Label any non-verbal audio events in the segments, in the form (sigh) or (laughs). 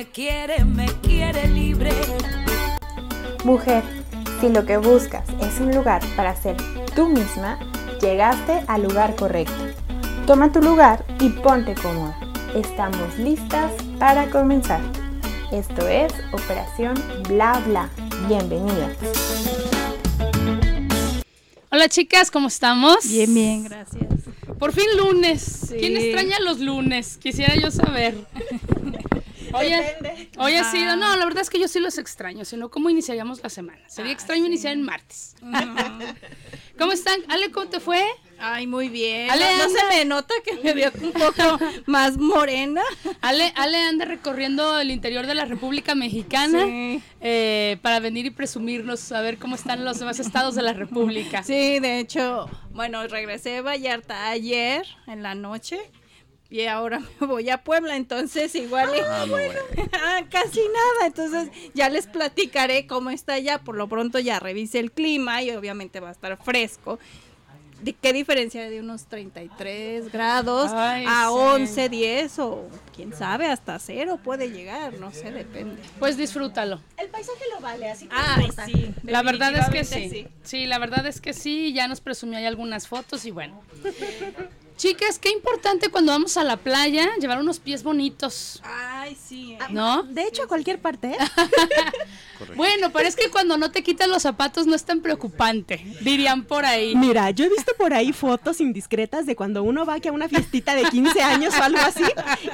me quiere, me quiere libre. Mujer, si lo que buscas es un lugar para ser tú misma, llegaste al lugar correcto. Toma tu lugar y ponte cómoda. Estamos listas para comenzar. Esto es Operación Bla Bla. Bienvenida. Hola chicas, ¿cómo estamos? Bien, bien, gracias. Por fin lunes. ¿Quién extraña los lunes? Quisiera yo saber. (laughs) Hoy, hoy ha sido, no, la verdad es que yo sí los extraño, sino cómo iniciaríamos la semana. Sería extraño iniciar en martes. (laughs) ¿Cómo están? Ale, ¿cómo te fue? Ay, muy bien. Ale, no, no se me nota que me veo un poco (laughs) más morena. Ale, Ale anda recorriendo el interior de la República Mexicana Sí. eh, para venir y presumirnos a ver cómo están los demás estados de la República. Sí, de hecho, bueno, regresé de Vallarta ayer en la noche y ahora (laughs) me voy a Puebla, entonces igual y- (laughs) Ah, casi nada, entonces ya les platicaré cómo está allá, por lo pronto ya revise el clima y obviamente va a estar fresco. ¿De qué diferencia de unos 33 grados Ay, a sí. 11, 10 o quién sabe, hasta cero puede llegar, no sé, depende. Pues disfrútalo. El paisaje lo vale, así que Ah, no importa. sí. La verdad es que sí. definitivamente sí. la verdad es que sí. Ya nos presumió ahí algunas fotos y bueno. (laughs) Chicas, qué importante cuando vamos a la playa llevar unos pies bonitos, Ay, sí. eh. ¿no? De hecho, a cualquier parte. ¿eh? (laughs) Bueno, pero es que cuando no te quitas los zapatos no es tan preocupante, dirían por ahí. Mira, yo he visto por ahí fotos indiscretas de cuando uno va aquí a una fiestita de 15 años o algo así,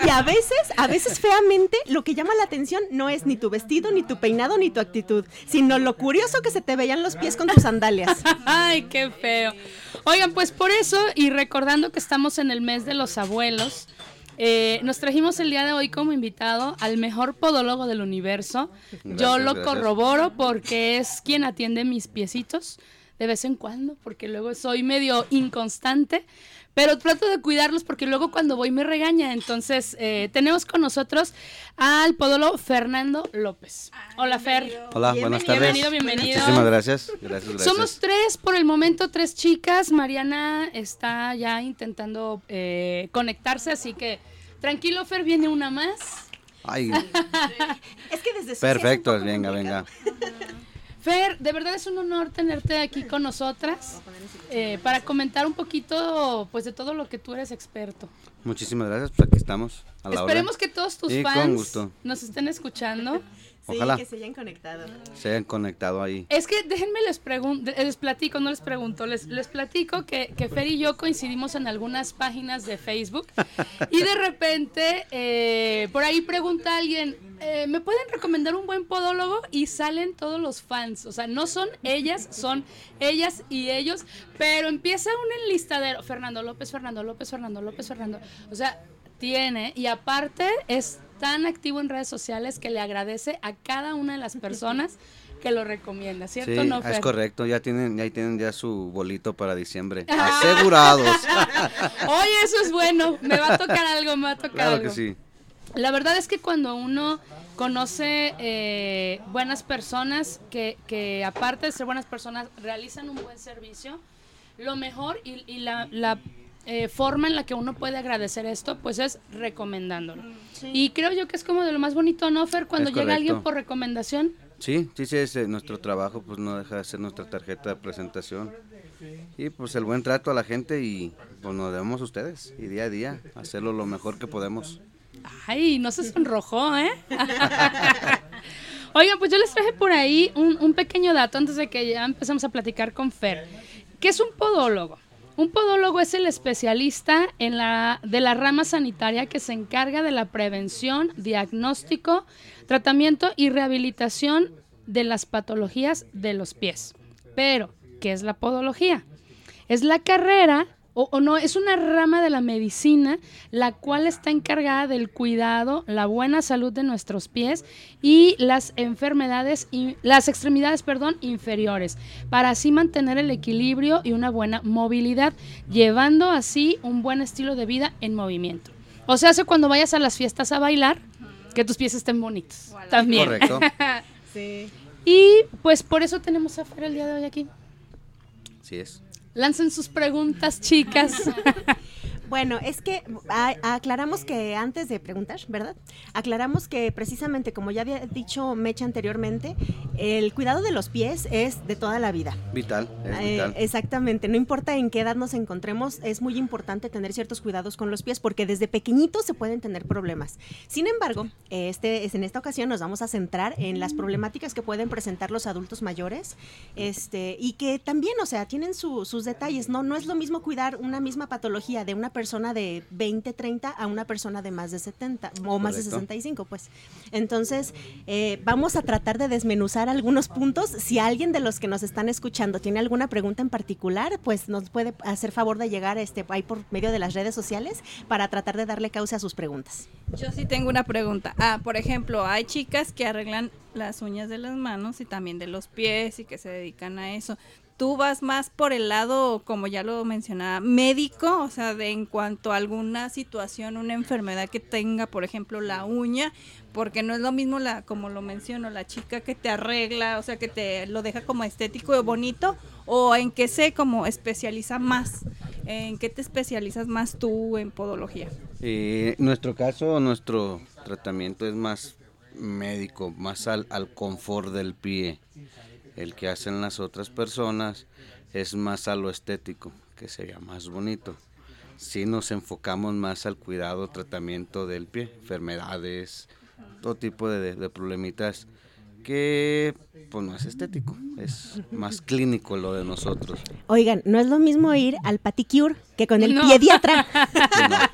y a veces, a veces feamente, lo que llama la atención no es ni tu vestido, ni tu peinado, ni tu actitud, sino lo curioso que se te veían los pies con tus sandalias. (laughs) Ay, qué feo. Oigan, pues por eso, y recordando que estamos en el mes de los abuelos, eh, nos trajimos el día de hoy como invitado al mejor podólogo del universo. Yo lo gracias. corroboro porque es quien atiende mis piecitos de vez en cuando, porque luego soy medio inconstante. Pero trato de cuidarlos porque luego cuando voy me regaña. Entonces, eh, tenemos con nosotros al podólogo Fernando López. Hola, Fer. Hola, buenas tardes. Bienvenido, bienvenido. Muchísimas gracias. Gracias, gracias. Somos tres por el momento, tres chicas. Mariana está ya intentando eh, conectarse, así que tranquilo, Fer, viene una más. Ay, (laughs) Es que desde perfecto, venga, complicado. venga. Fer, de verdad es un honor tenerte aquí con nosotras eh, para comentar un poquito pues de todo lo que tú eres experto. Muchísimas gracias, pues aquí estamos. A la Esperemos hora. que todos tus Sí, fans nos estén escuchando. Sí, Ojalá. que se hayan conectado. Se hayan conectado ahí. Es que déjenme les pregunto, les platico, no les pregunto, les, les platico que, que Fer y yo coincidimos en algunas páginas de Facebook (laughs) y de repente eh, por ahí pregunta alguien, eh, ¿me pueden recomendar un buen podólogo? Y salen todos los fans, o sea, no son ellas, son ellas y ellos, pero empieza un enlistadero, Fernando López, Fernando López, Fernando López, Fernando, o sea, tiene y aparte es tan activo en redes sociales que le agradece a cada una de las personas que lo recomienda, ¿cierto? Sí, no, es correcto. Ya tienen, ya tienen ya su bolito para diciembre. (laughs) Asegurados. (laughs) Oye, eso es bueno, me va a tocar algo, me va a tocar claro algo. que sí. La verdad es que cuando uno conoce eh, buenas personas que, que aparte de ser buenas personas realizan un buen servicio, lo mejor y, y la, la, eh, forma en la que uno puede agradecer esto, pues es recomendándolo. Y creo yo que es como de lo más bonito, ¿no, Fer? Cuando Es llega alguien por recomendación. Sí, sí, sí, es, eh, nuestro trabajo pues no deja de ser nuestra tarjeta de presentación. Y pues el buen trato a la gente y pues nos debemos a ustedes. Y día a día hacerlo lo mejor que podemos. Ay, no se sonrojó, ¿eh? (laughs) Oigan, pues yo les traje por ahí un, un pequeño dato antes de que ya empecemos a platicar con Fer. ¿Qué es un podólogo? Un podólogo es el especialista en la, de la rama sanitaria que se encarga de la prevención, diagnóstico, tratamiento y rehabilitación de las patologías de los pies. Pero, ¿qué es la podología? Es la carrera, o, o no, es una rama de la medicina la cual está encargada del cuidado, la buena salud de nuestros pies y las enfermedades, y, las extremidades, perdón, inferiores, para así mantener el equilibrio y una buena movilidad, llevando así un buen estilo de vida en movimiento. O sea, hace cuando vayas a las fiestas a bailar, que tus pies estén bonitos. También. Correcto. (laughs) Sí. Y pues por eso tenemos a Fer el día de hoy aquí. Así es. Lancen sus preguntas, chicas. (laughs) Bueno, es que a- aclaramos que antes de preguntar, ¿verdad? Aclaramos que precisamente, como ya había dicho Mecha anteriormente, el cuidado de los pies es de toda la vida. Vital, es Eh, vital. exactamente, no importa en qué edad nos encontremos, es muy importante tener ciertos cuidados con los pies porque desde pequeñitos se pueden tener problemas. Sin embargo, este, es- en esta ocasión nos vamos a centrar en las problemáticas que pueden presentar los adultos mayores este, y que también, o sea, tienen su- sus detalles. ¿no? no es lo mismo cuidar una misma patología de una persona de 20, 30 a una persona de más de 70 o más de Correcto. 65, pues. Entonces, eh, vamos a tratar de desmenuzar algunos puntos. Si alguien de los que nos están escuchando tiene alguna pregunta en particular, pues nos puede hacer favor de llegar este, ahí por medio de las redes sociales para tratar de darle causa a sus preguntas. Yo sí tengo una pregunta. Ah, por ejemplo, hay chicas que arreglan las uñas de las manos y también de los pies y que se dedican a eso. Tú vas más por el lado, como ya lo mencionaba, médico, o sea, de en cuanto a alguna situación, una enfermedad que tenga, por ejemplo, la uña, porque no es lo mismo la, como lo menciono, la chica que te arregla, o sea, que te lo deja como estético y bonito, o en qué se como especializa más, en qué te especializas más tú en podología. Eh, nuestro caso, nuestro tratamiento es más médico, más al, al confort del pie. El que hacen las otras personas es más a lo estético, que sería más bonito. Si nos enfocamos más al cuidado, tratamiento del pie, enfermedades, todo tipo de, de problemitas que pues no es estético, es más clínico lo de nosotros. Oigan, no es lo mismo ir al paticure que con el No. pediatra. (laughs)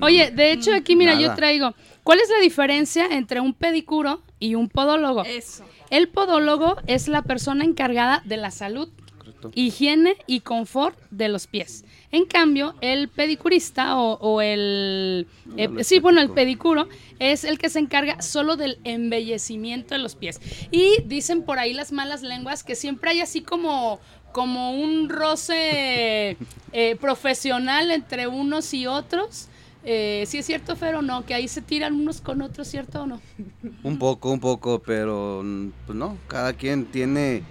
Oye, de hecho aquí, mira, yo traigo, ¿cuál es la diferencia entre un pedicuro y un podólogo? Eso. El podólogo es la persona encargada de la salud, Correcto. higiene y confort de los pies. En cambio, el pedicurista o, o el... eh, sí, bueno, el pedicuro es el que se encarga solo del embellecimiento de los pies. Y dicen por ahí las malas lenguas que siempre hay así como como un roce eh, profesional entre unos y otros. Eh, si es cierto, Fer, o no, que ahí se tiran unos con otros, ¿cierto o no? (laughs) Un poco, un poco, pero mm, pues no, cada quien tiene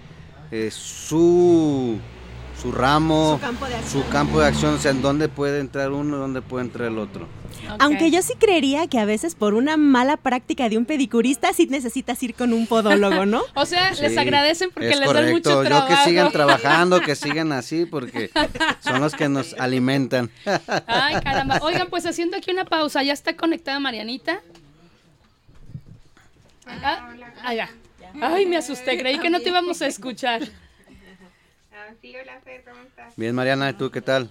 eh, su, su ramo, Su campo de acción. su campo de acción, o sea, en dónde puede entrar uno, dónde puede entrar el otro. Aunque yo sí creería que a veces por una mala práctica de un pedicurista sí necesitas ir con un podólogo, ¿no? (laughs) O sea, les agradecen porque es les dan mucho correcto. trabajo. Yo que sigan (laughs) trabajando, que sigan así, porque son los que nos alimentan. (laughs) Ay, caramba. Oigan, pues haciendo aquí una pausa, ya está conectada Marianita. Ah, ah, ya. Ay, me asusté, creí que no te íbamos a escuchar. Sí, hola Fer, ¿cómo estás? Bien, Mariana, ¿y tú qué tal?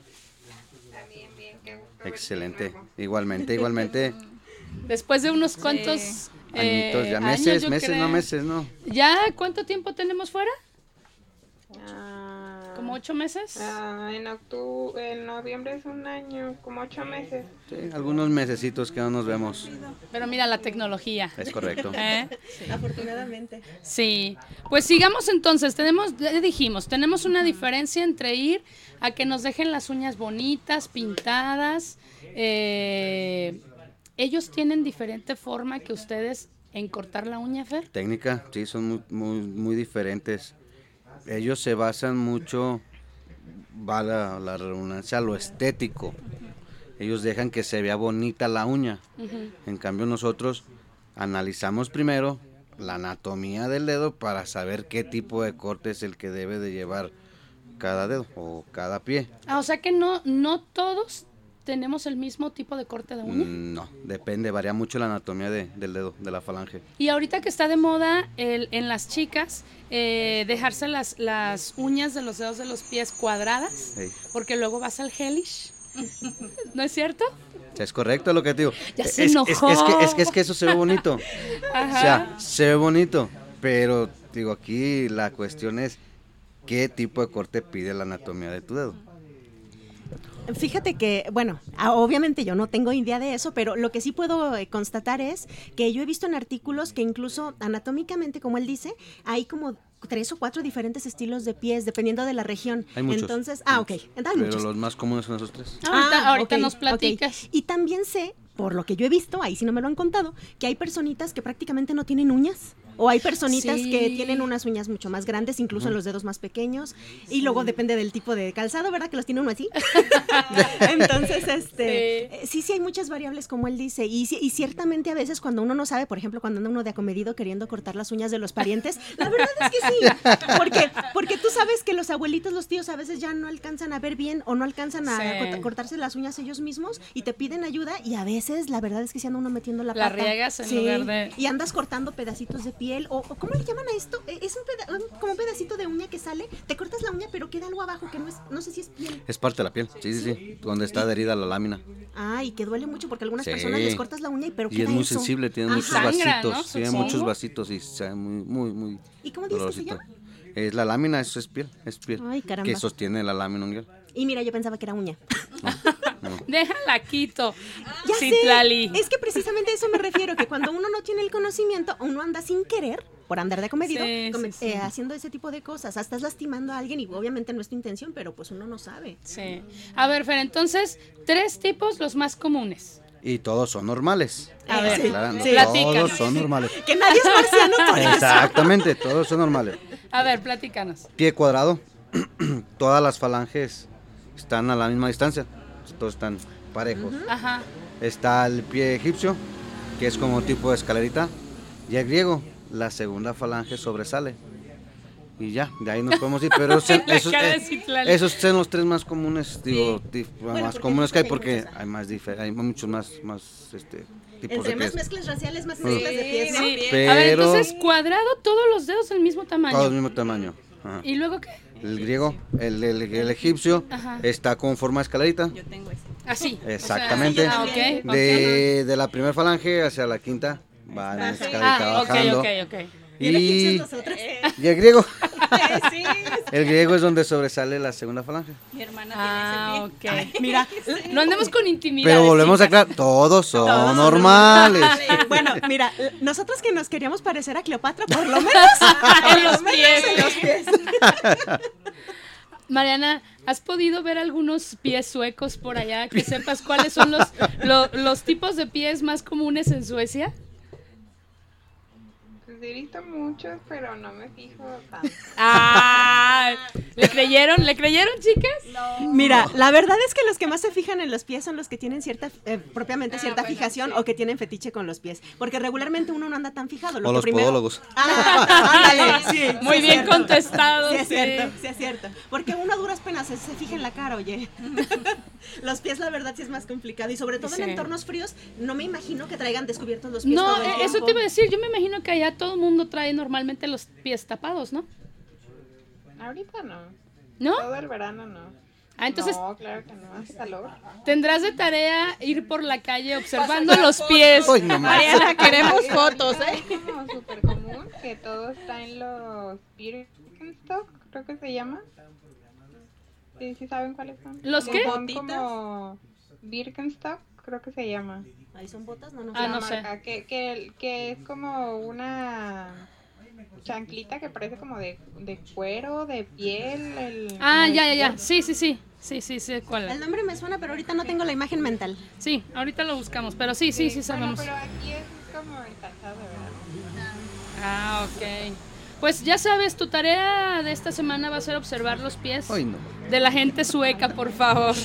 También bien, qué gusto Excelente. Igualmente, igualmente. (laughs) Después de unos cuantos eh, Añitos, ya años, meses, yo meses, creo. no meses, no. ¿Ya cuánto tiempo tenemos fuera? Ah, ¿Como ocho meses? ah, en octubre, en noviembre es un año, como ocho meses. Sí, algunos mesecitos que no nos vemos. Pero mira la tecnología. Es correcto. (laughs) ¿eh? Afortunadamente. Sí, pues sigamos entonces. Tenemos, ya dijimos, tenemos una diferencia entre ir a que nos dejen las uñas bonitas, pintadas. eh, ellos tienen diferente forma que ustedes en cortar la uña, Fer. Técnica, sí, son muy, muy, muy diferentes. Ellos se basan mucho, va la, la redundancia, a lo estético. Ellos dejan que se vea bonita la uña. En cambio nosotros analizamos primero la anatomía del dedo para saber qué tipo de corte es el que debe de llevar cada dedo o cada pie. Ah, o sea que no, no todos tenemos el mismo tipo de corte de uña. Mm, No, depende, varía mucho la anatomía de- del dedo, de la falange. Y ahorita que está de moda el, en las chicas eh, dejarse las, las uñas de los dedos de los pies cuadradas, porque luego vas al hellish. (laughs) ¿No es cierto? Es correcto lo que te digo. Ya Es- se es, enojó. Es, es que, es, que, es que eso se ve bonito. (laughs) O sea, se ve bonito, pero digo, aquí la cuestión es qué tipo de corte pide la anatomía de tu dedo. Fíjate que, bueno, ah, obviamente yo no tengo idea de eso, pero lo que sí puedo eh, constatar es que yo he visto en artículos que incluso anatómicamente, como él dice, hay como tres o cuatro diferentes estilos de pies, dependiendo de la región. Hay muchos. Entonces, ah, ok, Pero muchos. los más comunes son esos tres. Ahorita, Ah, ahorita ok, nos platicas. Y también sé, por lo que yo he visto, ahí sí no me lo han contado, que hay personitas que prácticamente no tienen uñas. O hay personitas Sí. que tienen unas uñas mucho más grandes, incluso en los dedos más pequeños. Y luego depende del tipo de calzado, ¿verdad? Que los tiene uno así. (laughs) (laughs) Entonces, este, eh, sí, sí hay muchas variables como él dice. Y, sí- y ciertamente a veces cuando uno no sabe, por ejemplo, cuando anda uno de acomedido queriendo cortar las uñas de los parientes, la verdad es que sí. Porque, porque tú sabes que los abuelitos, los tíos a veces ya no alcanzan a ver bien o no alcanzan a Sí. corta- cortarse las uñas ellos mismos y te piden ayuda y a veces la verdad es que se anda uno metiendo la La pata. riegas en lugar de- Y andas cortando pedacitos de piel o, o ¿cómo le llaman a esto? Eh, Es un un- como un pedacito de uña que sale, te cortas la uña pero queda algo abajo que no es, no sé si es piel. Es parte de la piel, sí, sí, sí. Donde está adherida la lámina. Ah, y que duele mucho porque a algunas Sí. personas les cortas la uña y pero Y queda es muy eso. sensible, tiene Ah, muchos sangra, vasitos. ¿no? Tiene muchos vasitos y se muy, muy, muy. ¿Y cómo dices que se llama? Es la lámina, eso es piel, es piel. Ay, caramba. Que sostiene la lámina unguial. Y mira, yo pensaba que era uña. (laughs) Déjala quito. Ya Citlali. sé. Es que precisamente a eso me refiero, que cuando uno no tiene el conocimiento, uno anda sin querer, por andar de acomedido, Sí, come- sí, sí. eh, haciendo ese tipo de cosas. Hasta estás lastimando a alguien y obviamente no es tu intención, pero pues uno no sabe. Sí. A ver, Fer, entonces, tres tipos los más comunes. Y todos son normales. A ver, sí, Aclarando. Todos son normales. Que nadie es marciano por eso. Exactamente, todos son normales. A ver, platícanos. Pie cuadrado, (clears throat) todas las falanges están a la misma distancia, todos están parejos. Ajá. Está el pie egipcio, que es como tipo de escalerita, y el griego, la segunda falange sobresale. Y ya, de ahí nos podemos ir, pero (laughs) esos, eh, esos son los tres más comunes, digo, más comunes que hay porque hay más difer- hay muchos más, más este, tipos Entre de más mezclas raciales, más Sí. mezclas de pies, ¿no? Sí. Pero- A ver, entonces, cuadrado, todos los dedos del mismo tamaño. Todos del mismo tamaño. Ajá. ¿Y luego qué? El griego, el, el- el egipcio, Ajá. está con forma de escalerita. Yo tengo ese. Así. o sea, Exactamente. ah, ok, ok. De, de la primera falange hacia la quinta, va en escalerita Ah, ok, bajando. ok, ok. Y, y el griego, (laughs) (laughs) sí, el griego es donde sobresale la segunda falange. mi hermana Ah, tiene ese ok. Mira, (laughs) No andemos con intimidad. Pero volvemos a aclarar, todos son Todos son normales. bueno, (laughs) mira, nosotros que nos queríamos parecer a Cleopatra, por lo menos en los pies. en los pies. Mariana, ¿has podido ver algunos pies suecos por allá? Que sepas cuáles son los, lo- los tipos de pies más comunes en Suecia. He visto muchos, pero no me fijo tanto. Ah, ¿Le creyeron? ¿Le creyeron, chicas? Mira, la verdad es que los que más se fijan en los pies son los que tienen cierta, eh, propiamente cierta fijación o que tienen fetiche con los pies. Porque regularmente uno no anda tan fijado. Lo O que los primero- podólogos. (laughs) Ah, ándale, sí. Muy sí bien cierto. contestado. Sí, es cierto, sí es cierto. Porque uno a duras penas se, se fija en la cara, oye. (laughs) los pies, la verdad, sí es más complicado. Y sobre todo Sí. en entornos fríos, no me imagino que traigan descubiertos los pies No, todo el eh, eso te iba a decir. Yo me imagino que allá todo el mundo trae normalmente los pies tapados, ¿no? Ahorita no. ¿No? Todo el verano no. Ah, entonces No, claro que no, hace calor. tendrás de tarea ir por la calle observando los pies. Ay, no. Mariana, (laughs) queremos fotos, ¿eh? Es como súper común que todo está en los Birkenstock, creo que se llama. Sí, sí saben cuáles son. ¿Los Que qué? Son como Birkenstock, creo que se llama. Ahí son botas, no, no. Ah, no sé. Que, que, que es como una chanclita que parece como de, de cuero, de piel. El, Ah, ya, ya, ya. Sí, sí, sí. Sí, sí, sí, cuál. El nombre me suena, pero ahorita no tengo la imagen mental. Sí, ahorita lo buscamos, pero sí, sí, sí Bueno, sabemos. pero aquí es como el calzado de verano. Ah, ok. Pues ya sabes, tu tarea de esta semana va a ser observar los pies Ay, no. de la gente sueca, por favor.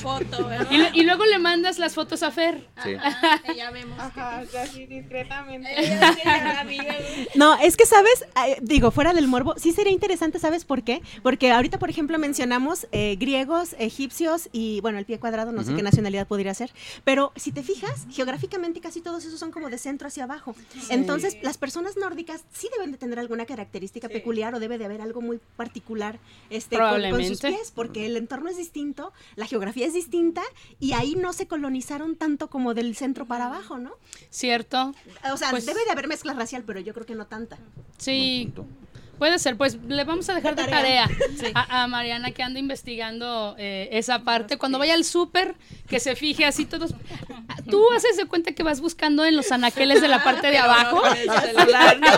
Y, luego le mandas las fotos a Fer. Sí. (laughs) Ya vemos. Ajá, así discretamente. No, es que, ¿sabes? Eh, digo, fuera del morbo, sí sería interesante, ¿sabes por qué? Porque ahorita, por ejemplo, mencionamos eh, griegos, egipcios y, bueno, el pie cuadrado, no sé qué nacionalidad podría ser, pero si te fijas, geográficamente casi todos esos son como de centro hacia abajo. Entonces, las personas nórdicas sí deben de tener alguna característica peculiar o debe de haber algo muy particular este, con- con, sus Probablemente. pies, porque el entorno es distinto, la geografía es distinta y ahí no se colonizaron tanto como del centro para abajo, ¿no? ¿Cierto? O sea, Pues- debe de haber mezcla racial, pero yo creo que no tanta. Sí. Puede ser. Pues le vamos a dejar de tarea, tarea. (laughs) a, a Mariana que anda investigando eh, esa parte. Cuando vaya al súper, que se fije así todos. (laughs) Tú haces de cuenta que vas buscando en los anaqueles de la parte de abajo. El celular, ¿no?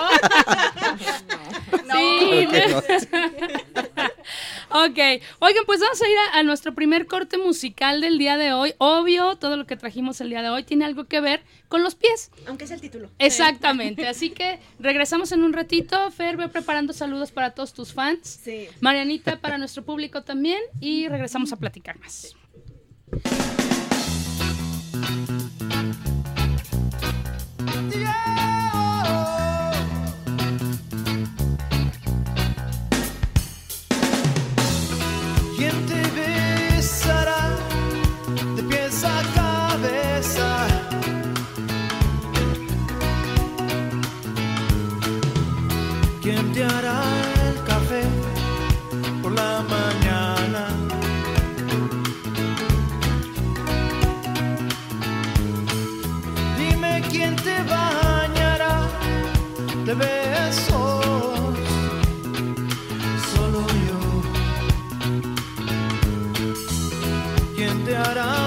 Sí, Ok, oigan, pues vamos a ir a, a nuestro primer corte musical del día de hoy. Obvio, todo lo que trajimos el día de hoy tiene algo que ver con los pies. Aunque es el título. Exactamente, así que regresamos en un ratito. Fer, ve preparando saludos para todos tus fans. Sí. Marianita para nuestro público también y regresamos a platicar más. ¿Quién hará el café por la mañana? Dime quién te bañará de besos. Solo yo. ¿Quién te hará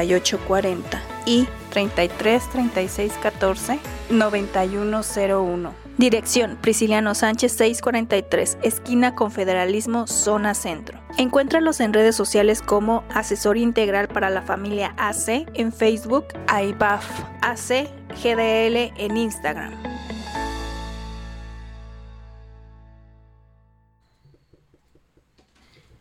40 y 33 36 14 91 01. Dirección Prisciliano Sánchez 643, esquina Confederalismo, zona centro. Encuéntralos en redes sociales como Asesor Integral para la Familia AC en Facebook, AIBAF AC GDL en Instagram.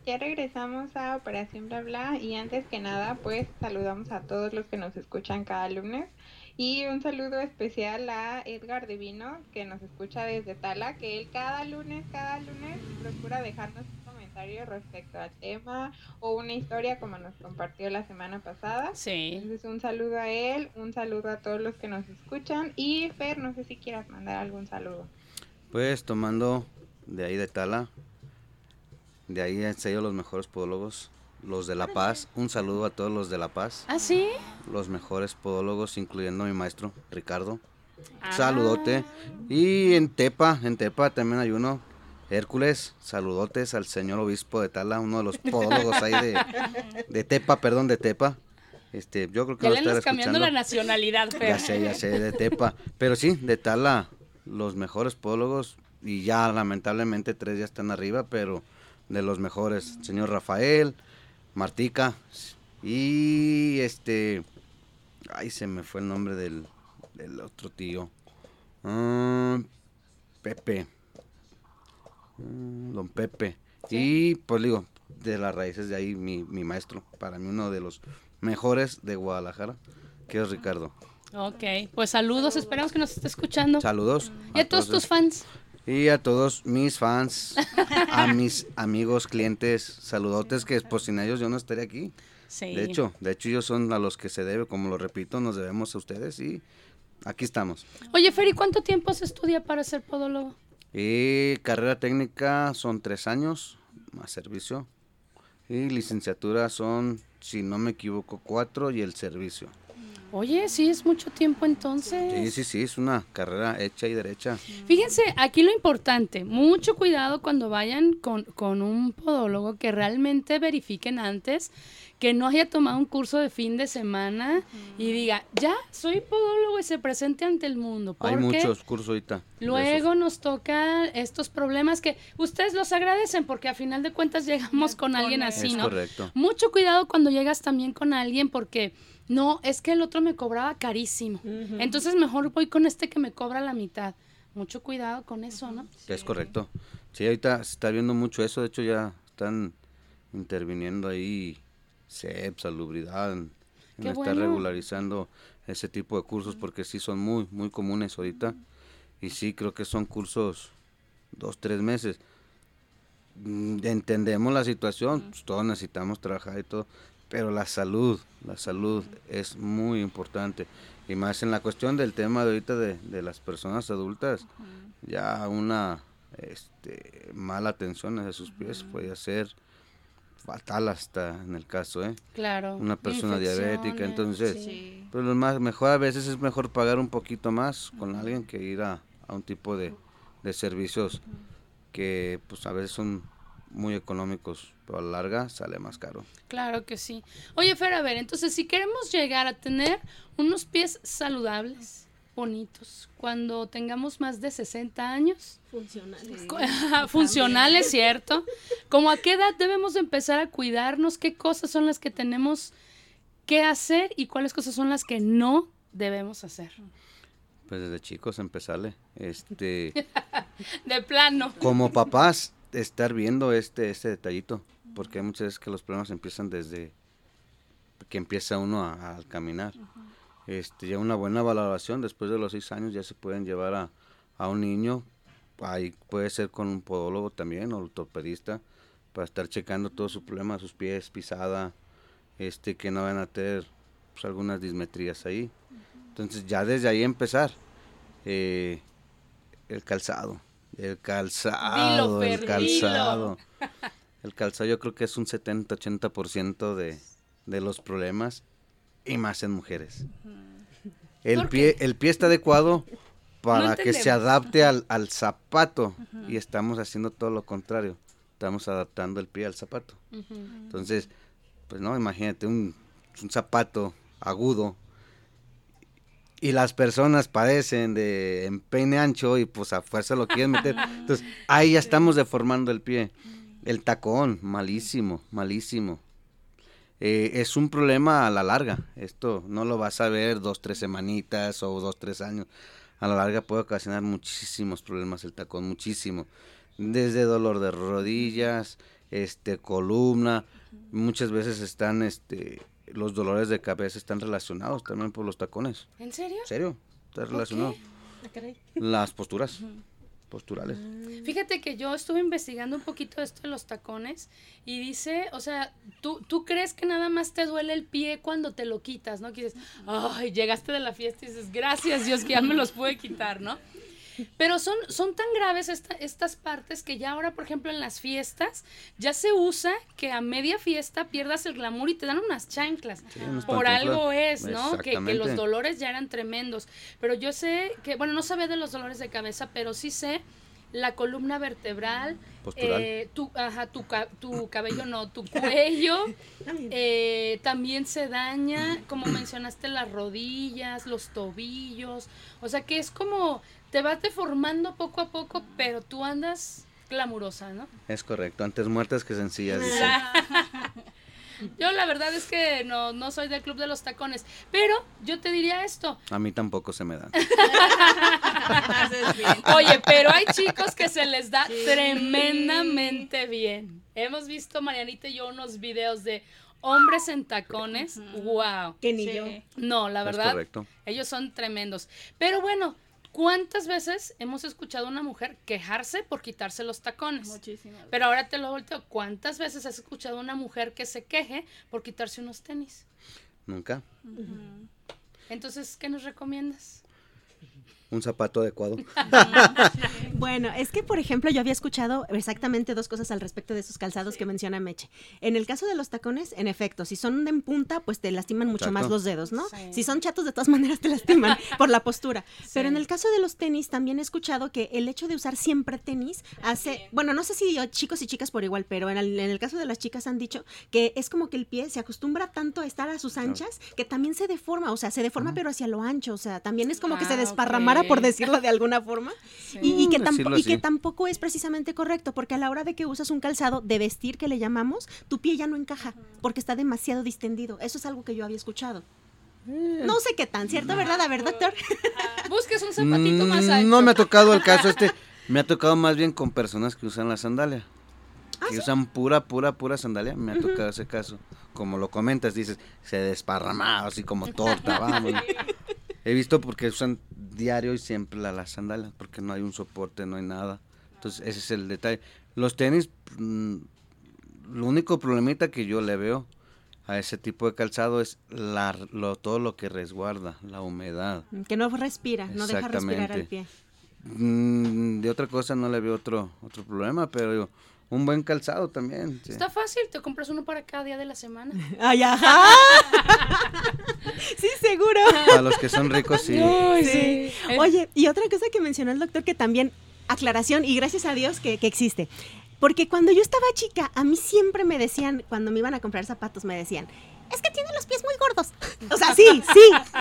Ya regresamos a Operación Bla Bla y antes que nada pues saludamos a todos los que nos escuchan cada lunes y un saludo especial a Edgar Divino que nos escucha desde Tala, que él cada lunes, cada lunes procura dejarnos un comentario respecto al tema o una historia como nos compartió la semana pasada. Sí. Entonces un saludo a él, un saludo a todos los que nos escuchan y Fer, no sé si quieras mandar algún saludo. Pues tomando de ahí de Tala, de ahí han sido los mejores podólogos, los de La Paz. Un saludo a todos los de La Paz, ¿Ah, sí? los mejores podólogos, incluyendo a mi maestro Ricardo. Ah. Saludote. Y en Tepa, en Tepa también hay uno, Hércules. Saludotes al señor obispo de Tala, uno de los (laughs) podólogos ahí de, de Tepa, perdón, de Tepa. Este, yo creo que Ya lo estará cambiando la nacionalidad, Fer. Ya sé, ya sé, de Tepa. Pero sí, de Tala, los mejores podólogos. Y ya lamentablemente tres ya están arriba, pero de los mejores. Señor Rafael, Martica y este... Ay, se me fue el nombre del, del otro tío. Ah, Pepe. Mm, don Pepe. Y pues digo, de las raíces de ahí mi, mi maestro, para mí uno de los mejores de Guadalajara, que es Ricardo. Ok, pues saludos, esperamos que nos esté escuchando. Saludos. Y a todos tus fans. Y a todos mis fans, a mis amigos, clientes, saludotes, que pues sin ellos yo no estaría aquí. Sí. De hecho, de hecho ellos son a los que se debe, como lo repito, nos debemos a ustedes y aquí estamos. Oye, Feri, ¿cuánto tiempo se estudia para ser podólogo? Y carrera técnica son tres años, más servicio. Y licenciatura son, si no me equivoco, cuatro y el servicio. Oye, sí, es mucho tiempo entonces. Sí, sí, sí, es una carrera hecha y derecha. Fíjense, aquí lo importante, mucho cuidado cuando vayan con, con un podólogo que realmente verifiquen antes, que no haya tomado un curso de fin de semana y diga, ya, soy podólogo y se presente ante el mundo. Hay muchos cursos ahorita. Luego nos toca estos problemas que ustedes los agradecen porque a final de cuentas llegamos con alguien así, Es ¿no? correcto. Mucho cuidado cuando llegas también con alguien porque no, es que el otro me cobraba carísimo. Entonces mejor voy con este que me cobra la mitad. Mucho cuidado con eso, ¿no? Es correcto. Sí, ahorita se está viendo mucho eso. De hecho, ya están interviniendo ahí CEP, salubridad, en, estar bueno. regularizando ese tipo de cursos porque sí son muy, muy comunes ahorita. Y sí, creo que son cursos dos, tres meses. Mm, Entendemos la situación, pues, todos necesitamos trabajar y todo, pero la salud, la salud es muy importante. Y más en la cuestión del tema de ahorita de, de las personas adultas, ya una este, mala atención hacia sus pies puede ser fatal hasta en el caso, ¿eh? Claro. Una persona diabética, entonces, sí. pues lo más mejor a veces es mejor pagar un poquito más con alguien que ir a, a un tipo de, de servicios que pues a veces son muy económicos, pero a la larga sale más caro. Claro que sí. Oye, Fer, a ver, entonces si queremos llegar a tener unos pies saludables, bonitos, cuando tengamos más de 60 años, Funcionales. funcionales, ¿cierto? ¿Cómo a qué edad debemos de empezar a cuidarnos? ¿Qué cosas son las que tenemos que hacer y cuáles cosas son las que no debemos hacer? Pues desde chicos empezarle, este, (laughs) De plano. como papás, estar viendo este, este detallito, porque hay muchas veces que los problemas empiezan desde que empieza uno a, a caminar. Este, ya una buena valoración después de los seis años ya se pueden llevar a, a un niño, ahí puede ser con un podólogo también, o ortopedista, para estar checando todos sus problemas, sus pies, pisada, este, que no van a tener pues, algunas dismetrías ahí. Entonces ya desde ahí empezar. eh, el calzado. El calzado. el calzado. (laughs) El calzado yo creo que es un 70-80% de, de los problemas y más en mujeres. El ¿Por pie, el pie está adecuado para que se adapte al, al zapato y estamos haciendo todo lo contrario. Estamos adaptando el pie al zapato. Entonces, pues no, imagínate un, un zapato agudo y las personas padecen de empeine ancho y pues a fuerza lo quieren meter. (laughs) Entonces, ahí ya estamos deformando el pie. El tacón, malísimo, malísimo. Eh, es un problema a la larga. Esto no lo vas a ver dos, tres semanitas o dos, tres años. A la larga puede ocasionar muchísimos problemas el tacón, muchísimo. Desde dolor de rodillas, este, columna. Muchas veces están, este, los dolores de cabeza están relacionados también por los tacones. ¿En serio? ¿En serio? Está relacionado. Las posturas posturales. Fíjate que yo estuve investigando un poquito esto de los tacones y dice, o sea, tú, tú crees que nada más te duele el pie cuando te lo quitas, ¿no? Que dices, ay, llegaste de la fiesta y dices, gracias Dios que ya me los pude quitar, ¿no? Pero son, son tan graves esta- estas partes que ya ahora, por ejemplo, en las fiestas, ya se usa que a media fiesta pierdas el glamour y te dan unas chanclas. unas por algo es, ¿no? Que, que los dolores ya eran tremendos. Pero yo sé que, bueno, no sabía de los dolores de cabeza, pero sí sé la columna vertebral, eh, tu, ajá, tu, tu (clears throat) cabello no, tu (laughs) cuello, eh, también se daña, como (clears throat) mencionaste, las rodillas, los tobillos, o sea que es como, te vas deformando poco a poco, pero tú andas glamurosa, ¿no? Es correcto. Antes muertas que sencillas. dicen. (laughs) Yo la verdad es que no, no soy del club de los tacones, pero yo te diría esto, A mí tampoco se me da. (laughs) Oye, pero hay chicos que se les da tremendamente bien. Hemos visto, Marianita y yo, unos videos de hombres en tacones, wow. Que ni Sí. yo. No, la Es verdad, correcto. ellos son tremendos. Pero bueno, ¿cuántas veces hemos escuchado a una mujer quejarse por quitarse los tacones? Muchísimas. Pero ahora te lo volteo. ¿Cuántas veces has escuchado a una mujer que se queje por quitarse unos tenis? Nunca. Entonces, ¿qué nos recomiendas? Un zapato adecuado. (laughs) Bueno, es que, por ejemplo, yo había escuchado exactamente dos cosas al respecto de esos calzados que menciona Meche. En el caso de los tacones, en efecto, si son en punta, pues te lastiman mucho más los dedos, ¿no? Sí. Si son chatos, de todas maneras te lastiman (laughs) por la postura. Pero en el caso de los tenis, también he escuchado que el hecho de usar siempre tenis hace, bueno, no sé si yo, chicos y chicas por igual, pero en el, en el caso de las chicas han dicho que es como que el pie se acostumbra tanto a estar a sus anchas que también se deforma, o sea, se deforma pero hacia lo ancho, o sea, también es como que se Ah, por decirlo de alguna forma. Y, y que Mm, tampo- decirlo y que así. tampoco es precisamente correcto, porque a la hora de que usas un calzado de vestir que le llamamos, tu pie ya no encaja, porque está demasiado distendido. Eso es algo que yo había escuchado. Eh. No sé qué tan cierto, ¿verdad? A ver, doctor. Busques un zapatito más Mm, alto. No me ha tocado el caso este. (laughs) Me ha tocado más bien con personas que usan la sandalia. que usan pura, pura, pura sandalia. Me ha tocado ese caso. Como lo comentas, dices, se desparramado, así como (laughs) torta, vamos. He visto porque usan diario y siempre la, la sandalia, porque no hay un soporte, no hay nada. Entonces, ese es el detalle. Los tenis, mm, lo único problemita que yo le veo a ese tipo de calzado es la, lo, todo lo que resguarda, la humedad. Que no respira, no deja respirar al pie. Mm, de otra cosa no le veo otro otro problema, pero digo, un buen calzado también. sí. Está fácil, te compras uno para cada día de la semana. (laughs) ¡Ay, ajá! (laughs) sí, seguro. Para los que son ricos, sí. Ay, Sí. sí. Oye, y otra cosa que mencionó el doctor que también, aclaración, y gracias a Dios que, que existe. Porque cuando yo estaba chica, a mí siempre me decían, cuando me iban a comprar zapatos, me decían, es que tiene los pies muy gordos. O sea, sí, sí,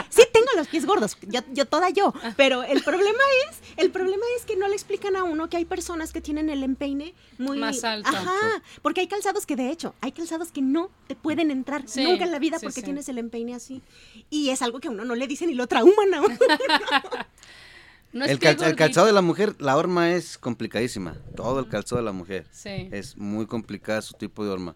sí tengo los pies gordos, yo, yo toda yo. Pero el problema es, el problema es que no le explican a uno que hay personas que tienen el empeine muy Más alto. Ajá, porque hay calzados que de hecho, hay calzados que no te pueden entrar Sí, nunca en la vida sí, porque sí. tienes el empeine así. Y es algo que a uno no le dicen y lo trauman a uno. no (laughs) el, cal- el calzado de la mujer, la horma es complicadísima. Todo el calzado de la mujer. Sí. Es muy complicada su tipo de horma.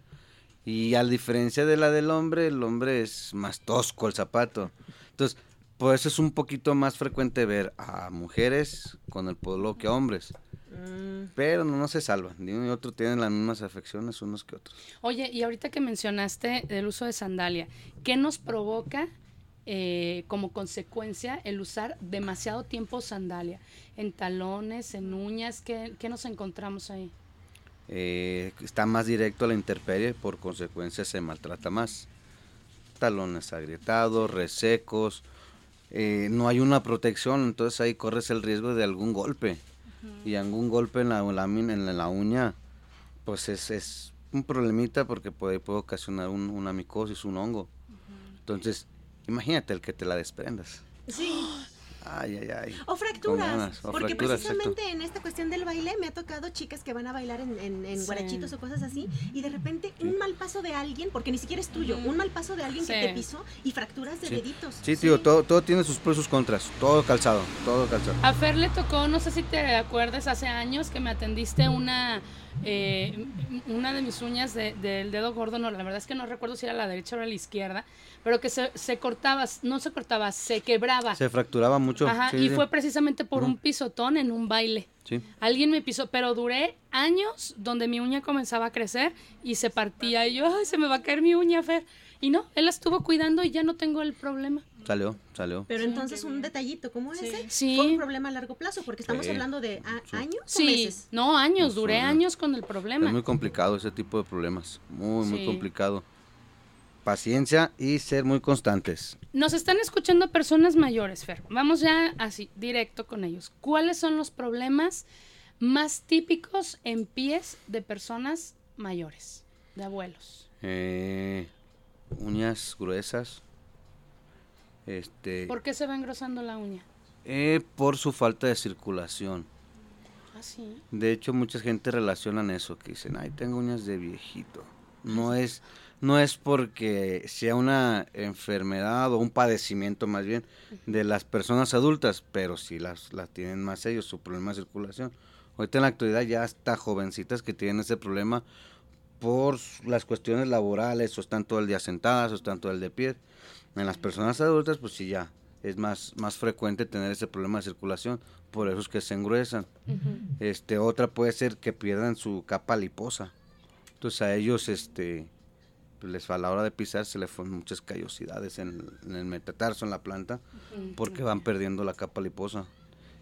Y a diferencia de la del hombre, el hombre es más tosco el zapato. Entonces, por eso es un poquito más frecuente ver a mujeres con el polo que a hombres. Pero no, no se salvan. Ni uno ni otro tienen las mismas afecciones unos que otros. Oye, y ahorita que mencionaste el uso de sandalia, ¿qué nos provoca eh, como consecuencia el usar demasiado tiempo sandalia? En talones, en uñas, ¿qué, qué nos encontramos ahí? Eh, está más directo a la intemperie, por consecuencia se maltrata más. Talones agrietados, resecos, eh, no hay una protección, entonces ahí corres el riesgo de algún golpe. Y algún golpe en la, lámina- en la uña, pues es, es un problemita porque puede, puede ocasionar un, una micosis, un hongo. Entonces, imagínate el que te la desprendas. Sí. Ay, ay, ay. O fracturas. ganas, o porque fracturas, precisamente en esta cuestión del baile me ha tocado chicas que van a bailar en, en- en Sí. guarachitos o cosas así y de repente un mal paso de alguien, porque ni siquiera es tuyo, un mal paso de alguien que te pisó y fracturas de Sí. deditos. Sí, tío, todo, todo tiene sus pros y sus contras. Todo calzado, todo calzado. A Fer le tocó, no sé si te acuerdas, hace años que me atendiste una, eh, una de mis uñas de- del dedo gordo, no, la verdad es que no recuerdo si era la derecha o la izquierda, pero que se, se cortaba, no se cortaba, se quebraba. Se fracturaba mucho. Ajá, sí, y sí. fue precisamente por un pisotón en un baile. Sí. Alguien me pisó, pero duré años donde mi uña comenzaba a crecer y se partía. Y yo, ay, se me va a caer mi uña, Fer. Y no, él la estuvo cuidando y ya no tengo el problema. Salió, salió. Pero entonces un detallito como ese Sí. fue un problema a largo plazo, porque estamos Sí. hablando de a- Sí. años o meses. no, años, No, duré años con el problema. Es muy complicado ese tipo de problemas. Muy, muy complicado. Paciencia y ser muy constantes. Nos están escuchando personas mayores, Fer. Vamos ya así, directo con ellos. ¿Cuáles son los problemas más típicos en pies de personas mayores, de abuelos? Eh, uñas gruesas. Este, ¿Por qué se va engrosando la uña? eh, por su falta de circulación. Ah, sí. De hecho, mucha gente relacionan eso, que dicen, ay, tengo uñas de viejito. No es, no es porque sea una enfermedad o un padecimiento más bien de las personas adultas, pero sí las, las tienen más ellos, su problema de circulación. Ahorita en la actualidad ya hasta jovencitas que tienen ese problema por las cuestiones laborales, o están todo el día sentadas, o están todo el día de pie. En las personas adultas, pues sí, ya es más, más frecuente tener ese problema de circulación, por eso es que se engruesan. Este, otra puede ser que pierdan su capa liposa. Entonces a ellos, este, pues, les a la hora de pisar se les forman muchas callosidades en, en el metatarso, en la planta, porque van perdiendo la capa liposa.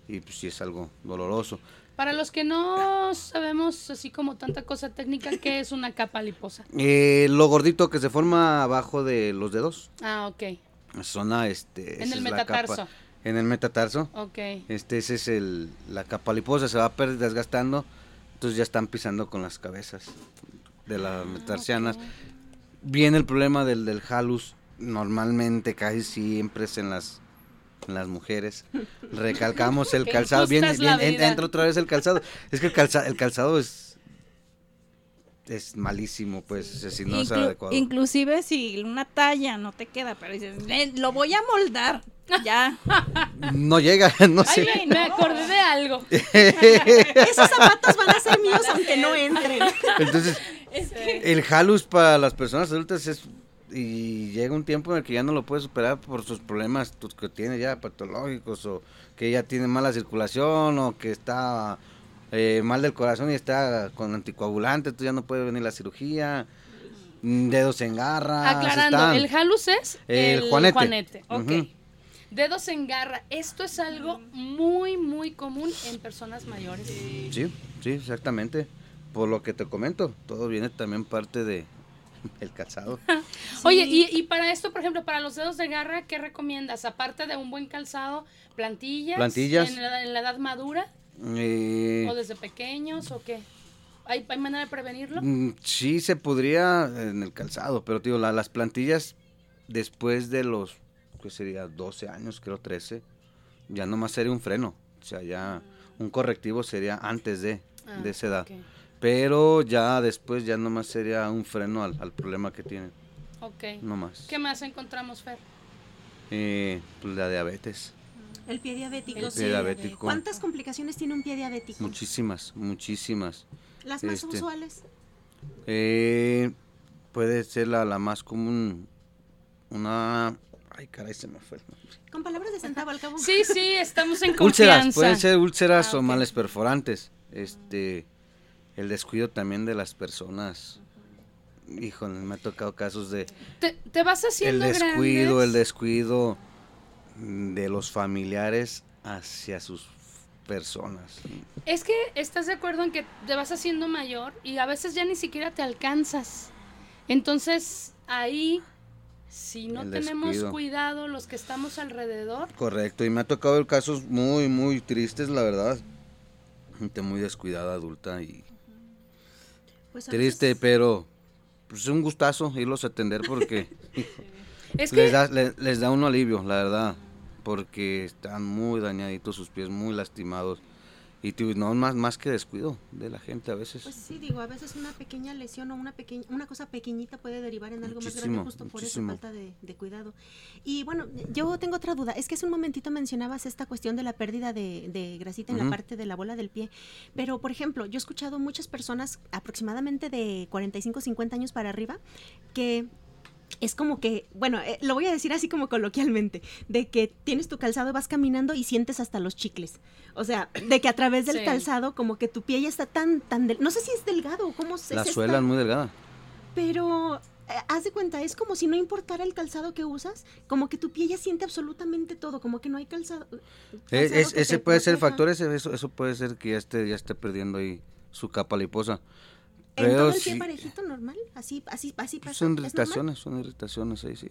Y pues sí es algo doloroso. Para los que no sabemos así como tanta cosa técnica, ¿qué es una capa liposa? Eh, lo gordito que se forma abajo de los dedos, Ah, ok. zona este. En el capa- metatarso. en el metatarso. Ok. Este, ese es el, la capa liposa, se va per- desgastando, entonces ya están pisando con las cabezas de las metatarsianas. Viene el problema del, del halus, normalmente casi siempre es en las, las mujeres. Recalcamos el (laughs) calzado, es viene- vida. entra otra vez el calzado. Es que el, calza- el calzado es, es malísimo, pues, si no es Inclu- adecuado. inclusive si una talla no te queda, pero dices, "Eh, lo voy a moldar. (laughs) Ya. No llega, (laughs) no sé. Ay, me acordé de algo. Esos zapatos van a ser míos aunque no entren. Entonces, el halus para las personas adultas es y llega un tiempo en el que ya no lo puede superar por sus problemas que tiene ya patológicos o que ya tiene mala circulación o que está eh, mal del corazón y está con anticoagulante, entonces ya no puede venir la cirugía, mm, dedos en garra. Aclarando, el halus es El juanete. ok. Ujú. Dedos en garra. Esto es algo muy, muy común en personas mayores. Sí, sí, exactamente. Por lo que te comento, todo viene también parte de (laughs) el calzado. (laughs) Oye, y, y para esto, por ejemplo, para los dedos de garra, ¿qué recomiendas? Aparte de un buen calzado, plantillas. Plantillas. En la, en la edad madura Eh, o desde pequeños o qué. ¿Hay, hay manera de prevenirlo? Mm, Sí, se podría en el calzado, pero tío, las plantillas después de los, ¿qué sería? 12 años, creo 13, ya nomás sería un freno. O sea, ya un correctivo sería antes de, Ah, de esa edad. ok. Pero ya después ya nomás sería un freno al, al problema que tienen. Ok. No más. ¿Qué más encontramos, Fer? Eh, pues la diabetes. El pie diabético. El sí. pie diabético. ¿Cuántas complicaciones tiene un pie diabético? Muchísimas, muchísimas. Las más Este, usuales. Eh, puede ser la, la más común. Una... Ay, caray, se me fue. el nombre. Con palabras de centavo al cabo. Sí, sí, estamos en Úlceras, confianza. pueden ser úlceras Ah, o males perforantes. Este, el descuido también de las personas. Híjole, me ha tocado casos de Te, te vas el haciendo descuido, el descuido de los familiares hacia sus personas. Es que estás de acuerdo en que te vas haciendo mayor y a veces ya ni siquiera te alcanzas. Entonces, ahí, si no El tenemos cuidado los que estamos alrededor, Correcto, y me ha tocado casos muy, muy tristes, la verdad. Gente muy descuidada, adulta y Pues triste, veces- pero pues, es un gustazo irlos a atender porque (laughs) (laughs) es les, que da, le- les da un alivio, la verdad, porque están muy dañaditos sus pies, muy lastimados. Y no más, más que descuido de la gente a veces. Pues sí, digo, a veces una pequeña lesión o una pequeña, una cosa pequeñita puede derivar en algo más Muchísimo, grande justo por esa muchísimo. falta de, de cuidado. Y bueno, yo tengo otra duda. Es que hace un momentito mencionabas esta cuestión de la pérdida de, de grasita en la parte de la bola del pie. Pero, por ejemplo, yo he escuchado muchas personas, aproximadamente de 45, 50 años para arriba, que es como que, bueno, eh, lo voy a decir así como coloquialmente, de que tienes tu calzado, vas caminando y sientes hasta los chicles. O sea, de que a través del Sí. calzado como que tu pie ya está tan, tan, del- no sé si es delgado o cómo se la es suela esta- es muy delgada. pero eh, haz de cuenta, es como si no importara el calzado que usas, como que tu pie ya siente absolutamente todo, como que no hay calzado. Eh, calzado es- ese puede ser el proteja. factor, ese, eso, eso puede ser que ya esté, ya esté perdiendo ahí su capa liposa. ¿En todo el pie sí, parejito normal? Así, así, así pasa. son irritaciones, son irritaciones ahí, sí.